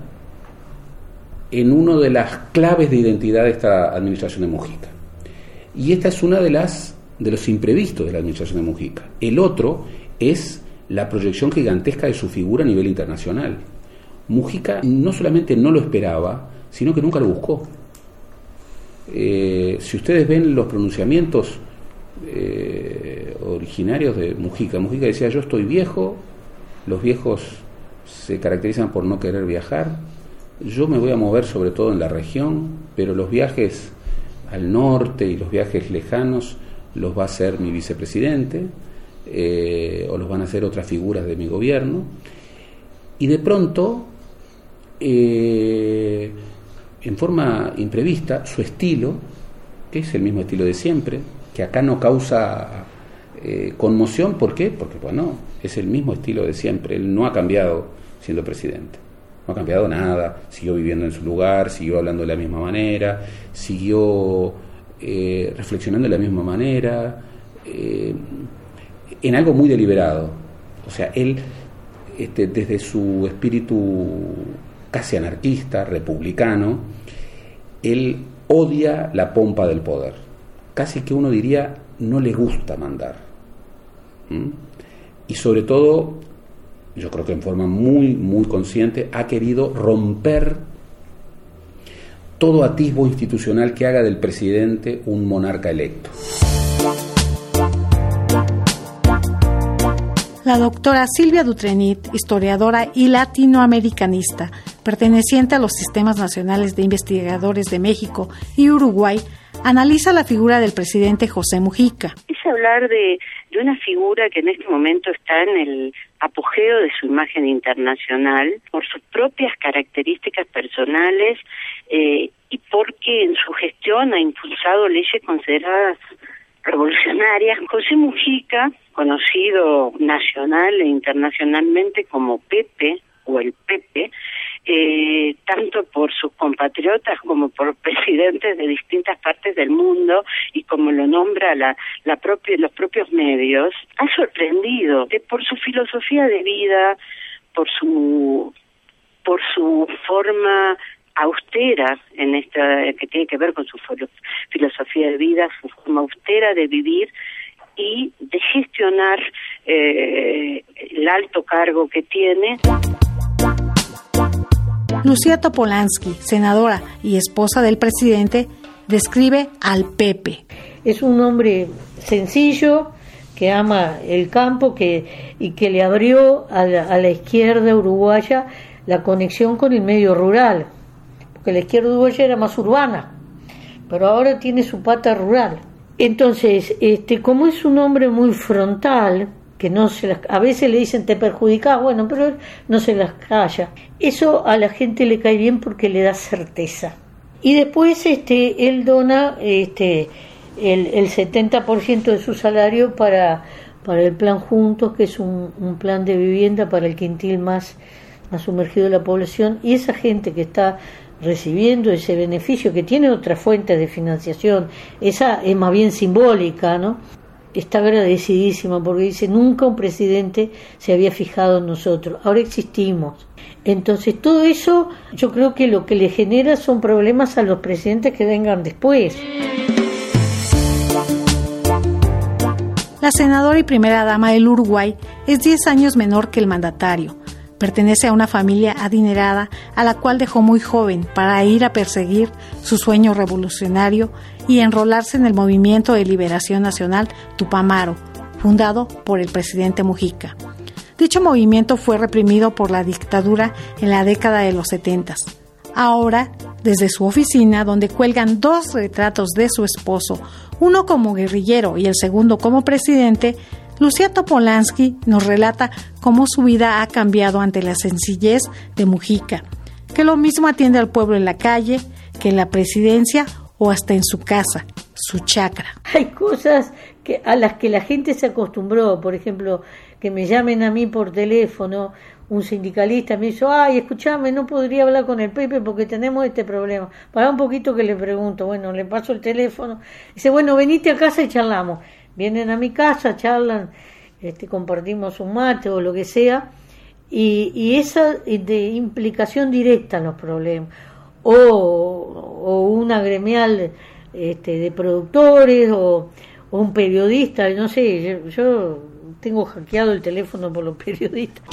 Speaker 17: en una de las claves de identidad de esta administración de Mujica. Y esta es una de las de los imprevistos de la administración de Mujica. El otro es la proyección gigantesca de su figura a nivel internacional. Mujica no solamente no lo esperaba, sino que nunca lo buscó. Eh, si ustedes ven los pronunciamientos eh, originarios de Mujica, Mujica decía yo estoy viejo, los viejos se caracterizan por no querer viajar, yo me voy a mover sobre todo en la región, pero los viajes al norte y los viajes lejanos los va a hacer mi vicepresidente eh, o los van a hacer otras figuras de mi gobierno. Y de pronto, eh, en forma imprevista, su estilo, que es el mismo estilo de siempre, que acá no causa eh, conmoción, ¿por qué? Porque, bueno, es el mismo estilo de siempre, él no ha cambiado siendo presidente no ha cambiado nada, siguió viviendo en su lugar, siguió hablando de la misma manera, siguió eh, reflexionando de la misma manera, eh, en algo muy deliberado. O sea, él, este, desde su espíritu casi anarquista, republicano, él odia la pompa del poder. Casi que uno diría, no le gusta mandar. Y sobre todo yo creo que en forma muy, muy consciente, ha querido romper todo atisbo institucional que haga del presidente un monarca electo.
Speaker 4: La doctora Silvia Dutrenit, historiadora y latinoamericanista, perteneciente a los sistemas nacionales de investigadores de México y Uruguay, analiza la figura del presidente José Mujica.
Speaker 18: Es hablar de, de una figura que en este momento está en el apogeo de su imagen internacional por sus propias características personales eh, y porque en su gestión ha impulsado leyes consideradas revolucionarias. José Mujica, conocido nacional e internacionalmente como Pepe o el Pepe, eh, tanto por sus compatriotas como por presidentes de distintas partes del mundo y como lo nombra la, la propia, los propios medios, ha sorprendido que por su filosofía de vida, por su por su forma austera en esta que tiene que ver con su filosofía de vida, su forma austera de vivir y de gestionar eh, el alto cargo que tiene.
Speaker 4: Lucía Topolansky, senadora y esposa del presidente, describe al Pepe.
Speaker 19: Es un hombre sencillo que ama el campo que, y que le abrió a la, izquierda uruguaya la conexión con el medio rural, porque la izquierda uruguaya era más urbana, pero ahora tiene su pata rural. Entonces, este, como es un hombre muy frontal, que no se las, a veces le dicen te perjudicás, bueno, pero no se las calla. Eso a la gente le cae bien porque le da certeza. Y después este, él dona este, el, el 70% de su salario para, para el plan Juntos, que es un, un plan de vivienda para el quintil más, más sumergido de la población. Y esa gente que está recibiendo ese beneficio, que tiene otra fuente de financiación, esa es más bien simbólica, ¿no? Está agradecidísima porque dice, nunca un presidente se había fijado en nosotros, ahora existimos. Entonces todo eso yo creo que lo que le genera son problemas a los presidentes que vengan después.
Speaker 4: La senadora y primera dama del Uruguay es 10 años menor que el mandatario Pertenece a una familia adinerada a la cual dejó muy joven para ir a perseguir su sueño revolucionario y enrolarse en el movimiento de liberación nacional Tupamaro, fundado por el presidente Mujica. Dicho movimiento fue reprimido por la dictadura en la década de los 70. Ahora, desde su oficina, donde cuelgan dos retratos de su esposo, uno como guerrillero y el segundo como presidente, Lucía Topolansky nos relata cómo su vida ha cambiado ante la sencillez de Mujica, que lo mismo atiende al pueblo en la calle que en la presidencia o hasta en su casa, su chacra.
Speaker 19: Hay cosas que, a las que la gente se acostumbró, por ejemplo, que me llamen a mí por teléfono, un sindicalista me dice, ay, escúchame, no podría hablar con el Pepe porque tenemos este problema. Para un poquito que le pregunto, bueno, le paso el teléfono. Dice, bueno, venite a casa y charlamos vienen a mi casa, charlan, este, compartimos un mate o lo que sea, y, esa de implicación directa en los problemas, o, o una gremial este, de productores, o, un periodista, no sé, yo, yo tengo hackeado el teléfono por los [laughs] periodistas.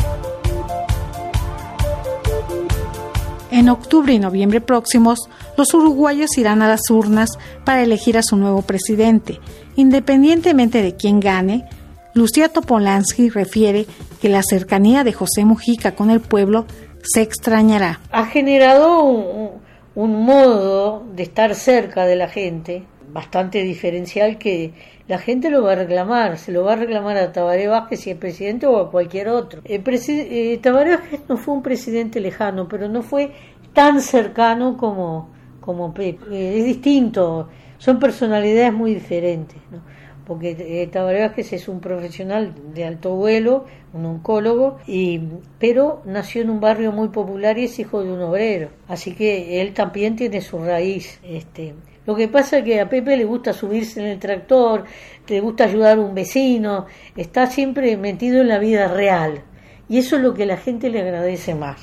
Speaker 4: En octubre y noviembre próximos, los uruguayos irán a las urnas para elegir a su nuevo presidente Independientemente de quién gane, Lucía Topolansky refiere que la cercanía de José Mujica con el pueblo se extrañará.
Speaker 19: Ha generado un, modo de estar cerca de la gente bastante diferencial que la gente lo va a reclamar, se lo va a reclamar a Tabaré Vázquez si es presidente o a cualquier otro. El eh, Tabaré Vázquez no fue un presidente lejano, pero no fue tan cercano como, como Pepe. Eh, es distinto son personalidades muy diferentes, ¿no? porque eh, Tabaré Vázquez es un profesional de alto vuelo, un oncólogo, y, pero nació en un barrio muy popular y es hijo de un obrero, así que él también tiene su raíz. Este, lo que pasa es que a Pepe le gusta subirse en el tractor, le gusta ayudar a un vecino, está siempre metido en la vida real, y eso es lo que la gente le agradece más.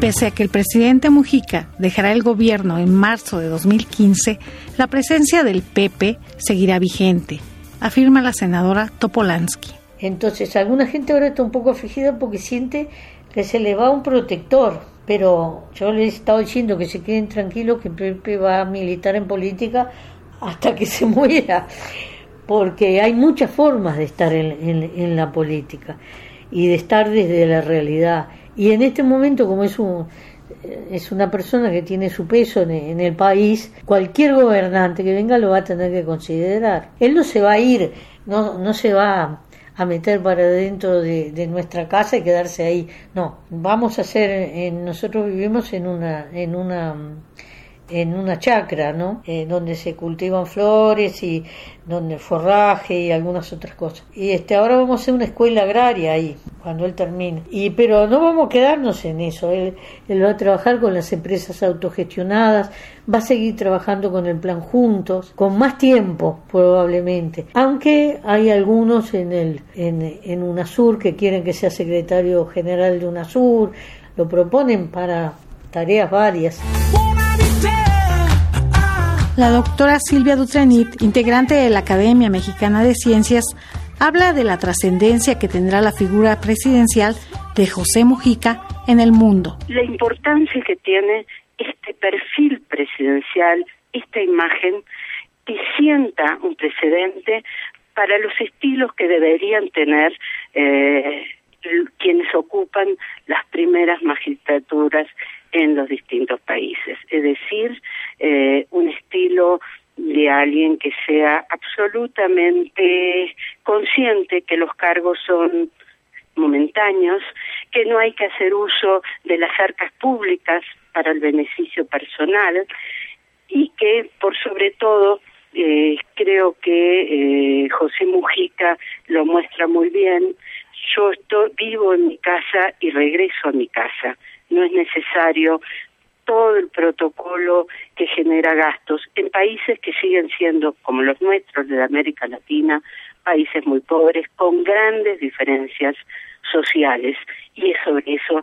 Speaker 4: Pese a que el presidente Mujica dejará el gobierno en marzo de 2015, la presencia del PP seguirá vigente, afirma la senadora Topolansky.
Speaker 19: Entonces, alguna gente ahora está un poco afligida porque siente que se le va un protector, pero yo les he estado diciendo que se queden tranquilos que Pepe va a militar en política hasta que se [laughs] muera, porque hay muchas formas de estar en la política y de estar desde la realidad y en este momento, como es un, es una persona que tiene su peso en, el país, cualquier gobernante que venga lo va a tener que considerar. Él no se va a ir, no, no se va a meter para dentro de, nuestra casa y quedarse ahí. No, vamos a hacer, nosotros vivimos en una, en una en una chacra, ¿no? Eh, donde se cultivan flores y donde forraje y algunas otras cosas. Y este ahora vamos a hacer una escuela agraria ahí cuando él termine. Y pero no vamos a quedarnos en eso. Él, va a trabajar con las empresas autogestionadas, va a seguir trabajando con el plan juntos, con más tiempo probablemente. Aunque hay algunos en el en, en UNASUR que quieren que sea secretario general de UNASUR, lo proponen para tareas varias.
Speaker 4: La doctora Silvia Dutrenit, integrante de la Academia Mexicana de Ciencias, habla de la trascendencia que tendrá la figura presidencial de José Mujica en el mundo.
Speaker 18: La importancia que tiene este perfil presidencial, esta imagen, que sienta un precedente para los estilos que deberían tener eh, quienes ocupan las primeras magistraturas en los distintos países. Es decir, eh, un estilo de alguien que sea absolutamente consciente que los cargos son momentáneos, que no hay que hacer uso de las arcas públicas para el beneficio personal y que, por sobre todo, eh, creo que eh, José Mujica lo muestra muy bien. Yo estoy, vivo en mi casa y regreso a mi casa. No es necesario todo el protocolo que genera gastos en países que siguen siendo, como los nuestros de América Latina, países muy pobres, con grandes diferencias sociales. Y es sobre eso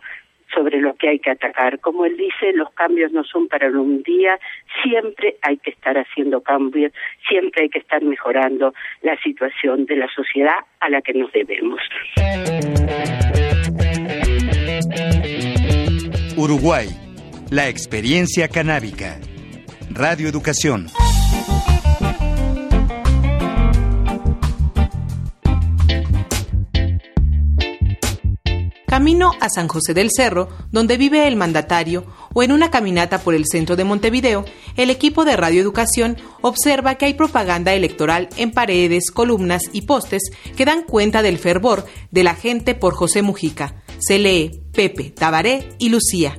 Speaker 18: sobre lo que hay que atacar. Como él dice, los cambios no son para un día, siempre hay que estar haciendo cambios, siempre hay que estar mejorando la situación de la sociedad a la que nos debemos.
Speaker 1: Uruguay, la experiencia canábica. Radio Educación.
Speaker 3: camino a San José del Cerro, donde vive el mandatario, o en una caminata por el centro de Montevideo, el equipo de radioeducación observa que hay propaganda electoral en paredes, columnas y postes que dan cuenta del fervor de la gente por José Mujica. Se lee Pepe, Tabaré y Lucía.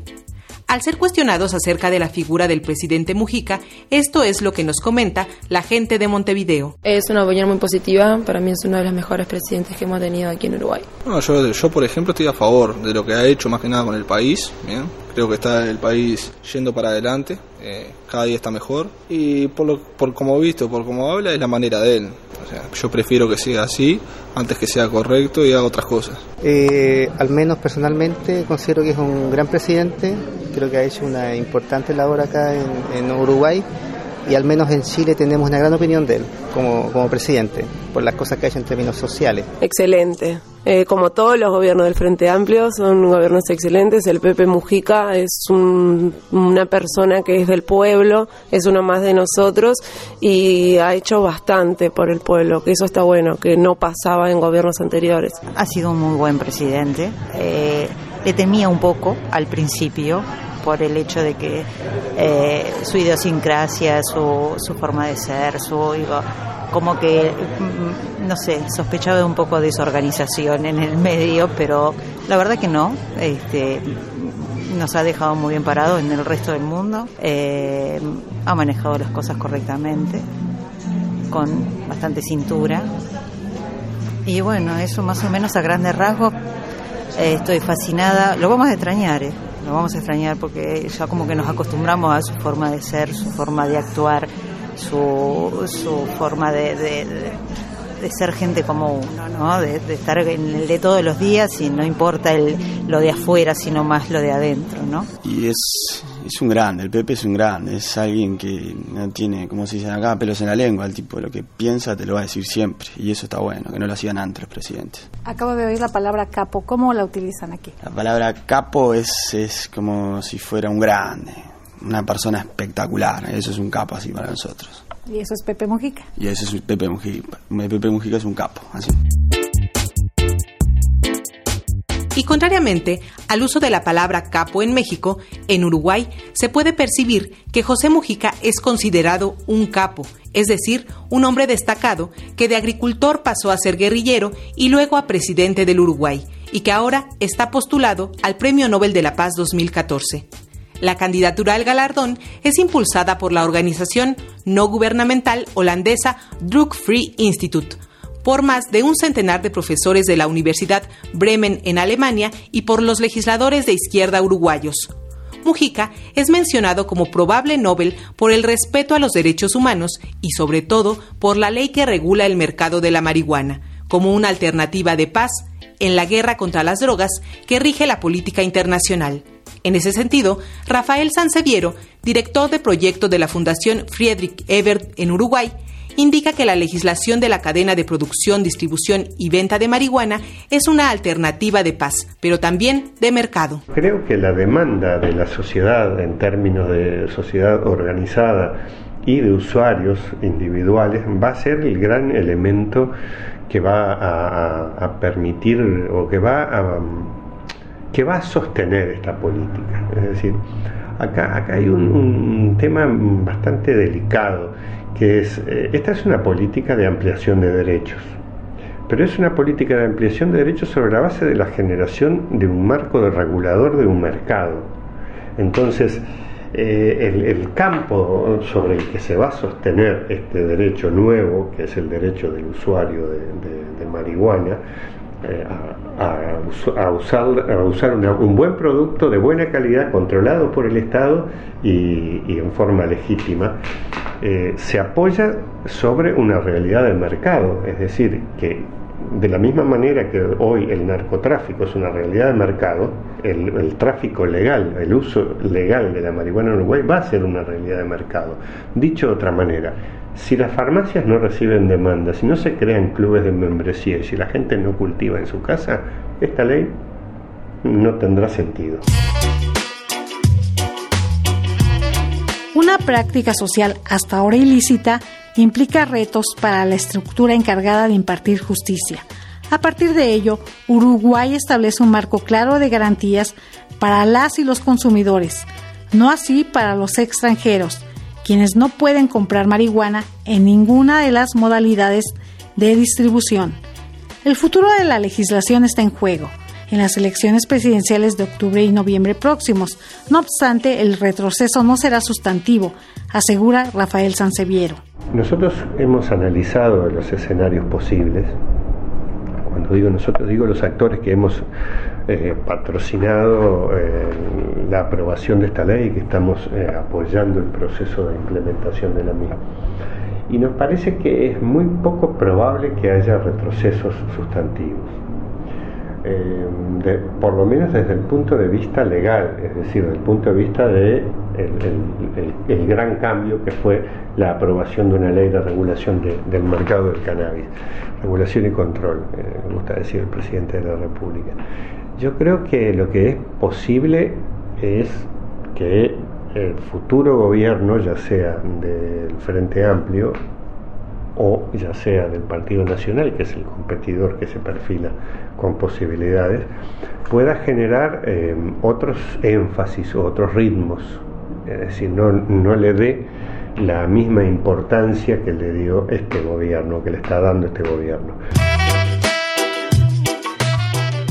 Speaker 3: Al ser cuestionados acerca de la figura del presidente Mujica, esto es lo que nos comenta la gente de Montevideo.
Speaker 20: Es una opinión muy positiva, para mí es uno de los mejores presidentes que hemos tenido aquí en Uruguay.
Speaker 11: No, yo, yo, por ejemplo, estoy a favor de lo que ha hecho más que nada con el país. ¿bien? Creo que está el país yendo para adelante, eh, cada día está mejor. Y por, lo, por como visto, por como habla, es la manera de él. O sea, yo prefiero que sea así antes que sea correcto y haga otras cosas.
Speaker 21: Eh, al menos personalmente considero que es un gran presidente, creo que ha hecho una importante labor acá en, en Uruguay y al menos en Chile tenemos una gran opinión de él como, como presidente, por las cosas que ha hecho en términos sociales.
Speaker 20: Excelente. Eh, como todos los gobiernos del Frente Amplio, son gobiernos excelentes. El Pepe Mujica es un, una persona que es del pueblo, es uno más de nosotros y ha hecho bastante por el pueblo, que eso está bueno, que no pasaba en gobiernos anteriores.
Speaker 12: Ha sido un muy buen presidente. Eh, le temía un poco al principio, por el hecho de que eh, su idiosincrasia, su, su forma de ser, su como que mm, no sé, sospechaba un poco de desorganización en el medio, pero la verdad que no. Este, nos ha dejado muy bien parados en el resto del mundo, eh, ha manejado las cosas correctamente, con bastante cintura. Y bueno, eso más o menos a grandes rasgos. Eh, estoy fascinada, lo vamos a extrañar, eh lo vamos a extrañar porque ya como que nos acostumbramos a su forma de ser, su forma de actuar, su, su forma de, de, ser gente como uno, ¿no? De, estar en el de todos los días y no importa el, lo de afuera, sino más lo de adentro, ¿no?
Speaker 13: Y es, es un grande, el Pepe es un grande, es alguien que no tiene, como se dice acá, pelos en la lengua, el tipo lo que piensa te lo va a decir siempre, y eso está bueno, que no lo hacían antes los presidentes.
Speaker 4: Acabo de oír la palabra capo, ¿cómo la utilizan aquí?
Speaker 13: La palabra capo es, es como si fuera un grande, una persona espectacular, eso es un capo así para nosotros.
Speaker 4: Y eso es Pepe Mujica.
Speaker 13: Y eso es Pepe Mujica. Pepe Mujica es un capo, así.
Speaker 3: Y contrariamente al uso de la palabra capo en México, en Uruguay se puede percibir que José Mujica es considerado un capo, es decir, un hombre destacado que de agricultor pasó a ser guerrillero y luego a presidente del Uruguay, y que ahora está postulado al Premio Nobel de la Paz 2014. La candidatura al galardón es impulsada por la organización no gubernamental holandesa Drug Free Institute, por más de un centenar de profesores de la Universidad Bremen en Alemania y por los legisladores de izquierda uruguayos. Mujica es mencionado como probable Nobel por el respeto a los derechos humanos y sobre todo por la ley que regula el mercado de la marihuana, como una alternativa de paz en la guerra contra las drogas que rige la política internacional. En ese sentido, Rafael Sanseviero, director de proyecto de la Fundación Friedrich Ebert en Uruguay, indica que la legislación de la cadena de producción, distribución y venta de marihuana es una alternativa de paz, pero también de mercado.
Speaker 6: Creo que la demanda de la sociedad en términos de sociedad organizada y de usuarios individuales va a ser el gran elemento que va a, permitir o que va a que va a sostener esta política. Es decir, acá, acá hay un, tema bastante delicado, que es, eh, esta es una política de ampliación de derechos, pero es una política de ampliación de derechos sobre la base de la generación de un marco de regulador de un mercado. Entonces, eh, el, campo sobre el que se va a sostener este derecho nuevo, que es el derecho del usuario de, marihuana, eh, a, usar, un buen producto de buena calidad, controlado por el Estado y, en forma legítima, eh, se apoya sobre una realidad del mercado, es decir, que de la misma manera que hoy el narcotráfico es una realidad de mercado, el, tráfico legal, el uso legal de la marihuana en Uruguay va a ser una realidad de mercado. Dicho de otra manera, si las farmacias no reciben demanda, si no se crean clubes de membresía y si la gente no cultiva en su casa, esta ley no tendrá sentido.
Speaker 4: Una práctica social hasta ahora ilícita implica retos para la estructura encargada de impartir justicia. A partir de ello, Uruguay establece un marco claro de garantías para las y los consumidores, no así para los extranjeros, quienes no pueden comprar marihuana en ninguna de las modalidades de distribución. El futuro de la legislación está en juego en las elecciones presidenciales de octubre y noviembre próximos. No obstante, el retroceso no será sustantivo, asegura Rafael Sanseviero.
Speaker 6: Nosotros hemos analizado los escenarios posibles. Cuando digo nosotros, digo los actores que hemos eh, patrocinado eh, la aprobación de esta ley y que estamos eh, apoyando el proceso de implementación de la misma. Y nos parece que es muy poco probable que haya retrocesos sustantivos. Eh, por lo menos desde el punto de vista legal, es decir, desde el punto de vista de el, gran cambio que fue la aprobación de una ley de regulación del mercado del cannabis, regulación y control, eh, gusta decir el presidente de la República. Yo creo que lo que es posible es que el futuro gobierno, ya sea del Frente Amplio o ya sea del Partido Nacional, que es el competidor que se perfila con posibilidades, pueda generar eh, otros énfasis o otros ritmos, es decir, no, no le dé la misma importancia que le dio este gobierno, que le está dando este gobierno.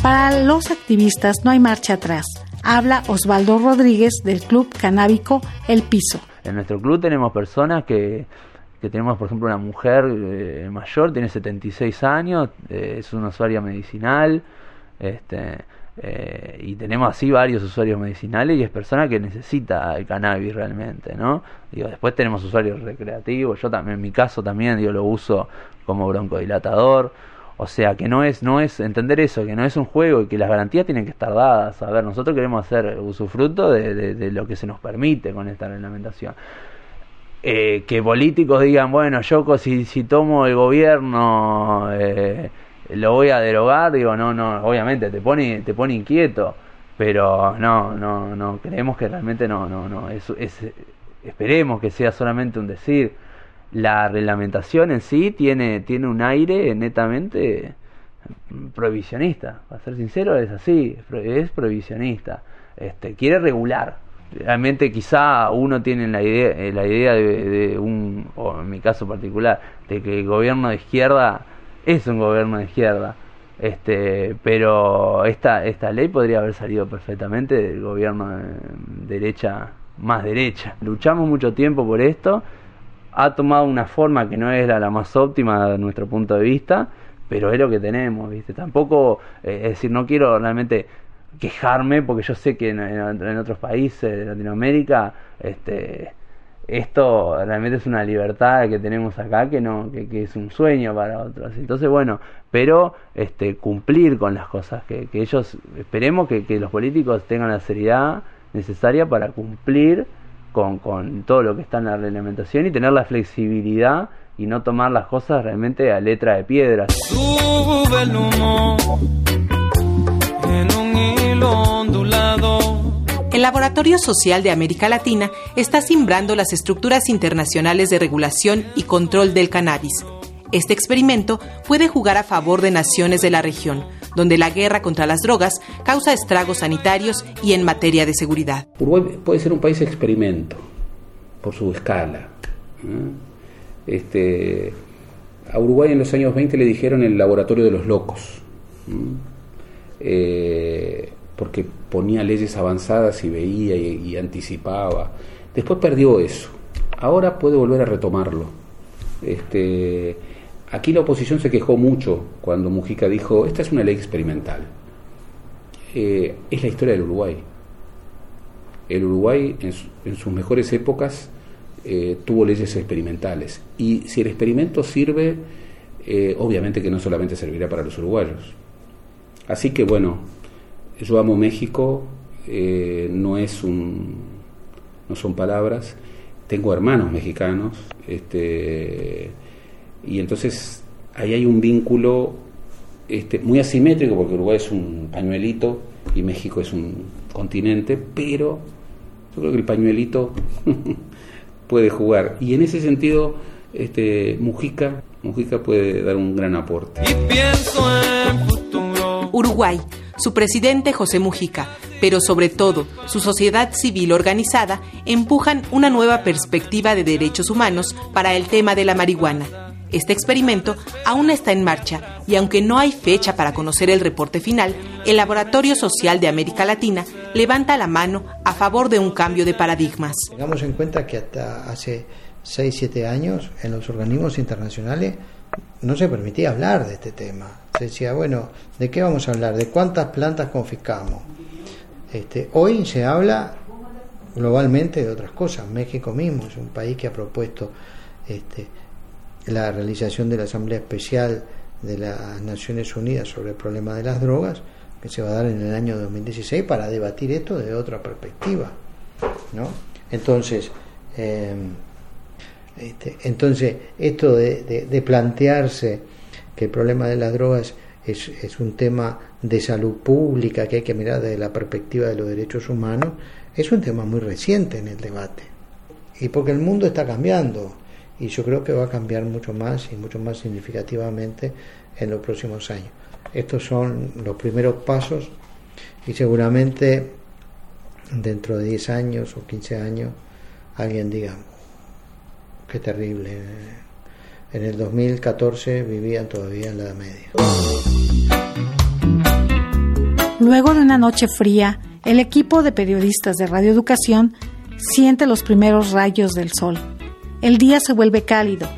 Speaker 4: Para los activistas no hay marcha atrás. Habla Osvaldo Rodríguez del Club Canábico El Piso.
Speaker 9: En nuestro club tenemos personas que que tenemos, por ejemplo, una mujer eh, mayor, tiene 76 años, eh, es una usuaria medicinal, este, eh, y tenemos así varios usuarios medicinales y es persona que necesita el cannabis realmente, ¿no? Digo, después tenemos usuarios recreativos, yo también, en mi caso también, yo lo uso como broncodilatador, o sea, que no es, no es entender eso, que no es un juego y que las garantías tienen que estar dadas. A ver, nosotros queremos hacer usufruto de, de lo que se nos permite con esta reglamentación. Eh, que políticos digan, bueno, yo si, si tomo el gobierno eh, lo voy a derogar, digo, no, no, obviamente te pone, te pone inquieto, pero no, no, no, creemos que realmente no, no, no, es, es, esperemos que sea solamente un decir. La reglamentación en sí tiene, tiene un aire netamente prohibicionista, para ser sincero es así, es prohibicionista, este, quiere regular, realmente quizá uno tiene la idea, eh, la idea de, un, o en mi caso particular, de que el gobierno de izquierda es un gobierno de izquierda. Este, pero esta, esta ley podría haber salido perfectamente del gobierno de derecha, más derecha. Luchamos mucho tiempo por esto, ha tomado una forma que no era la más óptima de nuestro punto de vista, pero es lo que tenemos, ¿viste? Tampoco, eh, es decir, no quiero realmente quejarme porque yo sé que en, otros países de Latinoamérica este esto realmente es una libertad que tenemos acá que no que, es un sueño para otros entonces bueno pero este cumplir con las cosas que, que ellos esperemos que, que, los políticos tengan la seriedad necesaria para cumplir con, con todo lo que está en la reglamentación y tener la flexibilidad y no tomar las cosas realmente a letra de piedra
Speaker 3: el Laboratorio Social de América Latina está simbrando las estructuras internacionales de regulación y control del cannabis. Este experimento puede jugar a favor de naciones de la región, donde la guerra contra las drogas causa estragos sanitarios y en materia de seguridad.
Speaker 17: Uruguay puede ser un país experimento por su escala. Este, a Uruguay en los años 20 le dijeron el laboratorio de los locos, eh, porque ponía leyes avanzadas y veía y, anticipaba. Después perdió eso. Ahora puede volver a retomarlo. Este, aquí la oposición se quejó mucho cuando Mujica dijo, esta es una ley experimental. Eh, es la historia del Uruguay. El Uruguay en sus mejores épocas eh, tuvo leyes experimentales. Y si el experimento sirve, eh, obviamente que no solamente servirá para los uruguayos. Así que bueno, yo amo México, no es un, no son palabras. Tengo hermanos mexicanos, este, y entonces ahí hay un vínculo este, muy asimétrico porque Uruguay es un pañuelito y México es un continente, pero yo creo que el pañuelito [laughs] puede jugar. Y en ese sentido, este, Mujica, Mujica puede dar un gran aporte.
Speaker 3: Uruguay, su presidente José Mujica, pero sobre todo su sociedad civil organizada, empujan una nueva perspectiva de derechos humanos para el tema de la marihuana este experimento aún está en marcha y aunque no hay fecha para conocer el reporte final, el Laboratorio Social de América Latina levanta la mano a favor de un cambio de paradigmas.
Speaker 5: Tengamos en cuenta que hasta hace 6-7 años en los organismos internacionales no se permitía hablar de este tema. Se decía, bueno, ¿de qué vamos a hablar? ¿De cuántas plantas confiscamos? Este, hoy se habla globalmente de otras cosas. México mismo es un país que ha propuesto este, la realización de la Asamblea Especial de las Naciones Unidas sobre el problema de las drogas, que se va a dar en el año 2016 para debatir esto de otra perspectiva. ¿no? Entonces, eh, este, entonces esto de, de, plantearse que el problema de las drogas es, es un tema de salud pública que hay que mirar desde la perspectiva de los derechos humanos, es un tema muy reciente en el debate. Y porque el mundo está cambiando y yo creo que va a cambiar mucho más y mucho más significativamente en los próximos años. Estos son los primeros pasos y seguramente dentro de 10 años o 15 años alguien diga, qué terrible, en el 2014 vivían todavía en la Edad Media.
Speaker 4: Luego de una noche fría, el equipo de periodistas de Radio Educación siente los primeros rayos del sol el día se vuelve cálido.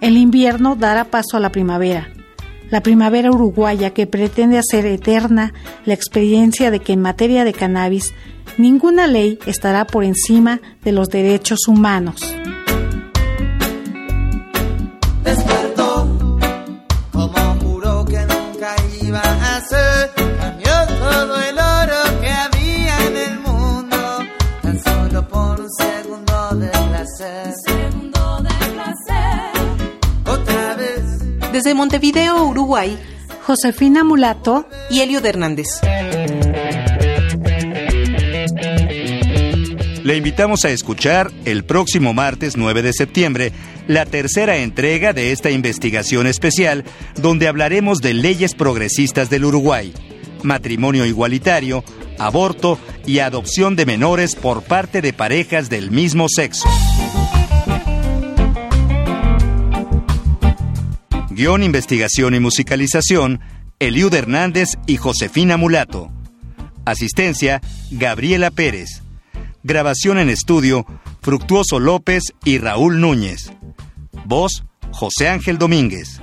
Speaker 4: El invierno dará paso a la primavera, la primavera uruguaya que pretende hacer eterna la experiencia de que en materia de cannabis ninguna ley estará por encima de los derechos humanos.
Speaker 3: Desde Montevideo, Uruguay,
Speaker 4: Josefina Mulato
Speaker 3: y Elio Hernández.
Speaker 1: Le invitamos a escuchar el próximo martes 9 de septiembre la tercera entrega de esta investigación especial donde hablaremos de leyes progresistas del Uruguay, matrimonio igualitario, aborto y adopción de menores por parte de parejas del mismo sexo. Guión, investigación y musicalización, Eliud Hernández y Josefina Mulato. Asistencia, Gabriela Pérez. Grabación en estudio, Fructuoso López y Raúl Núñez. Voz, José Ángel Domínguez.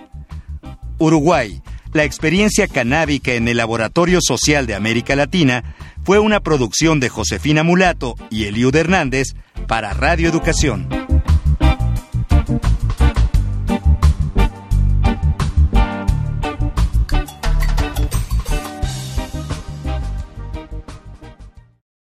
Speaker 1: Uruguay, la experiencia canábica en el Laboratorio Social de América Latina fue una producción de Josefina Mulato y Eliud Hernández para Radio Educación.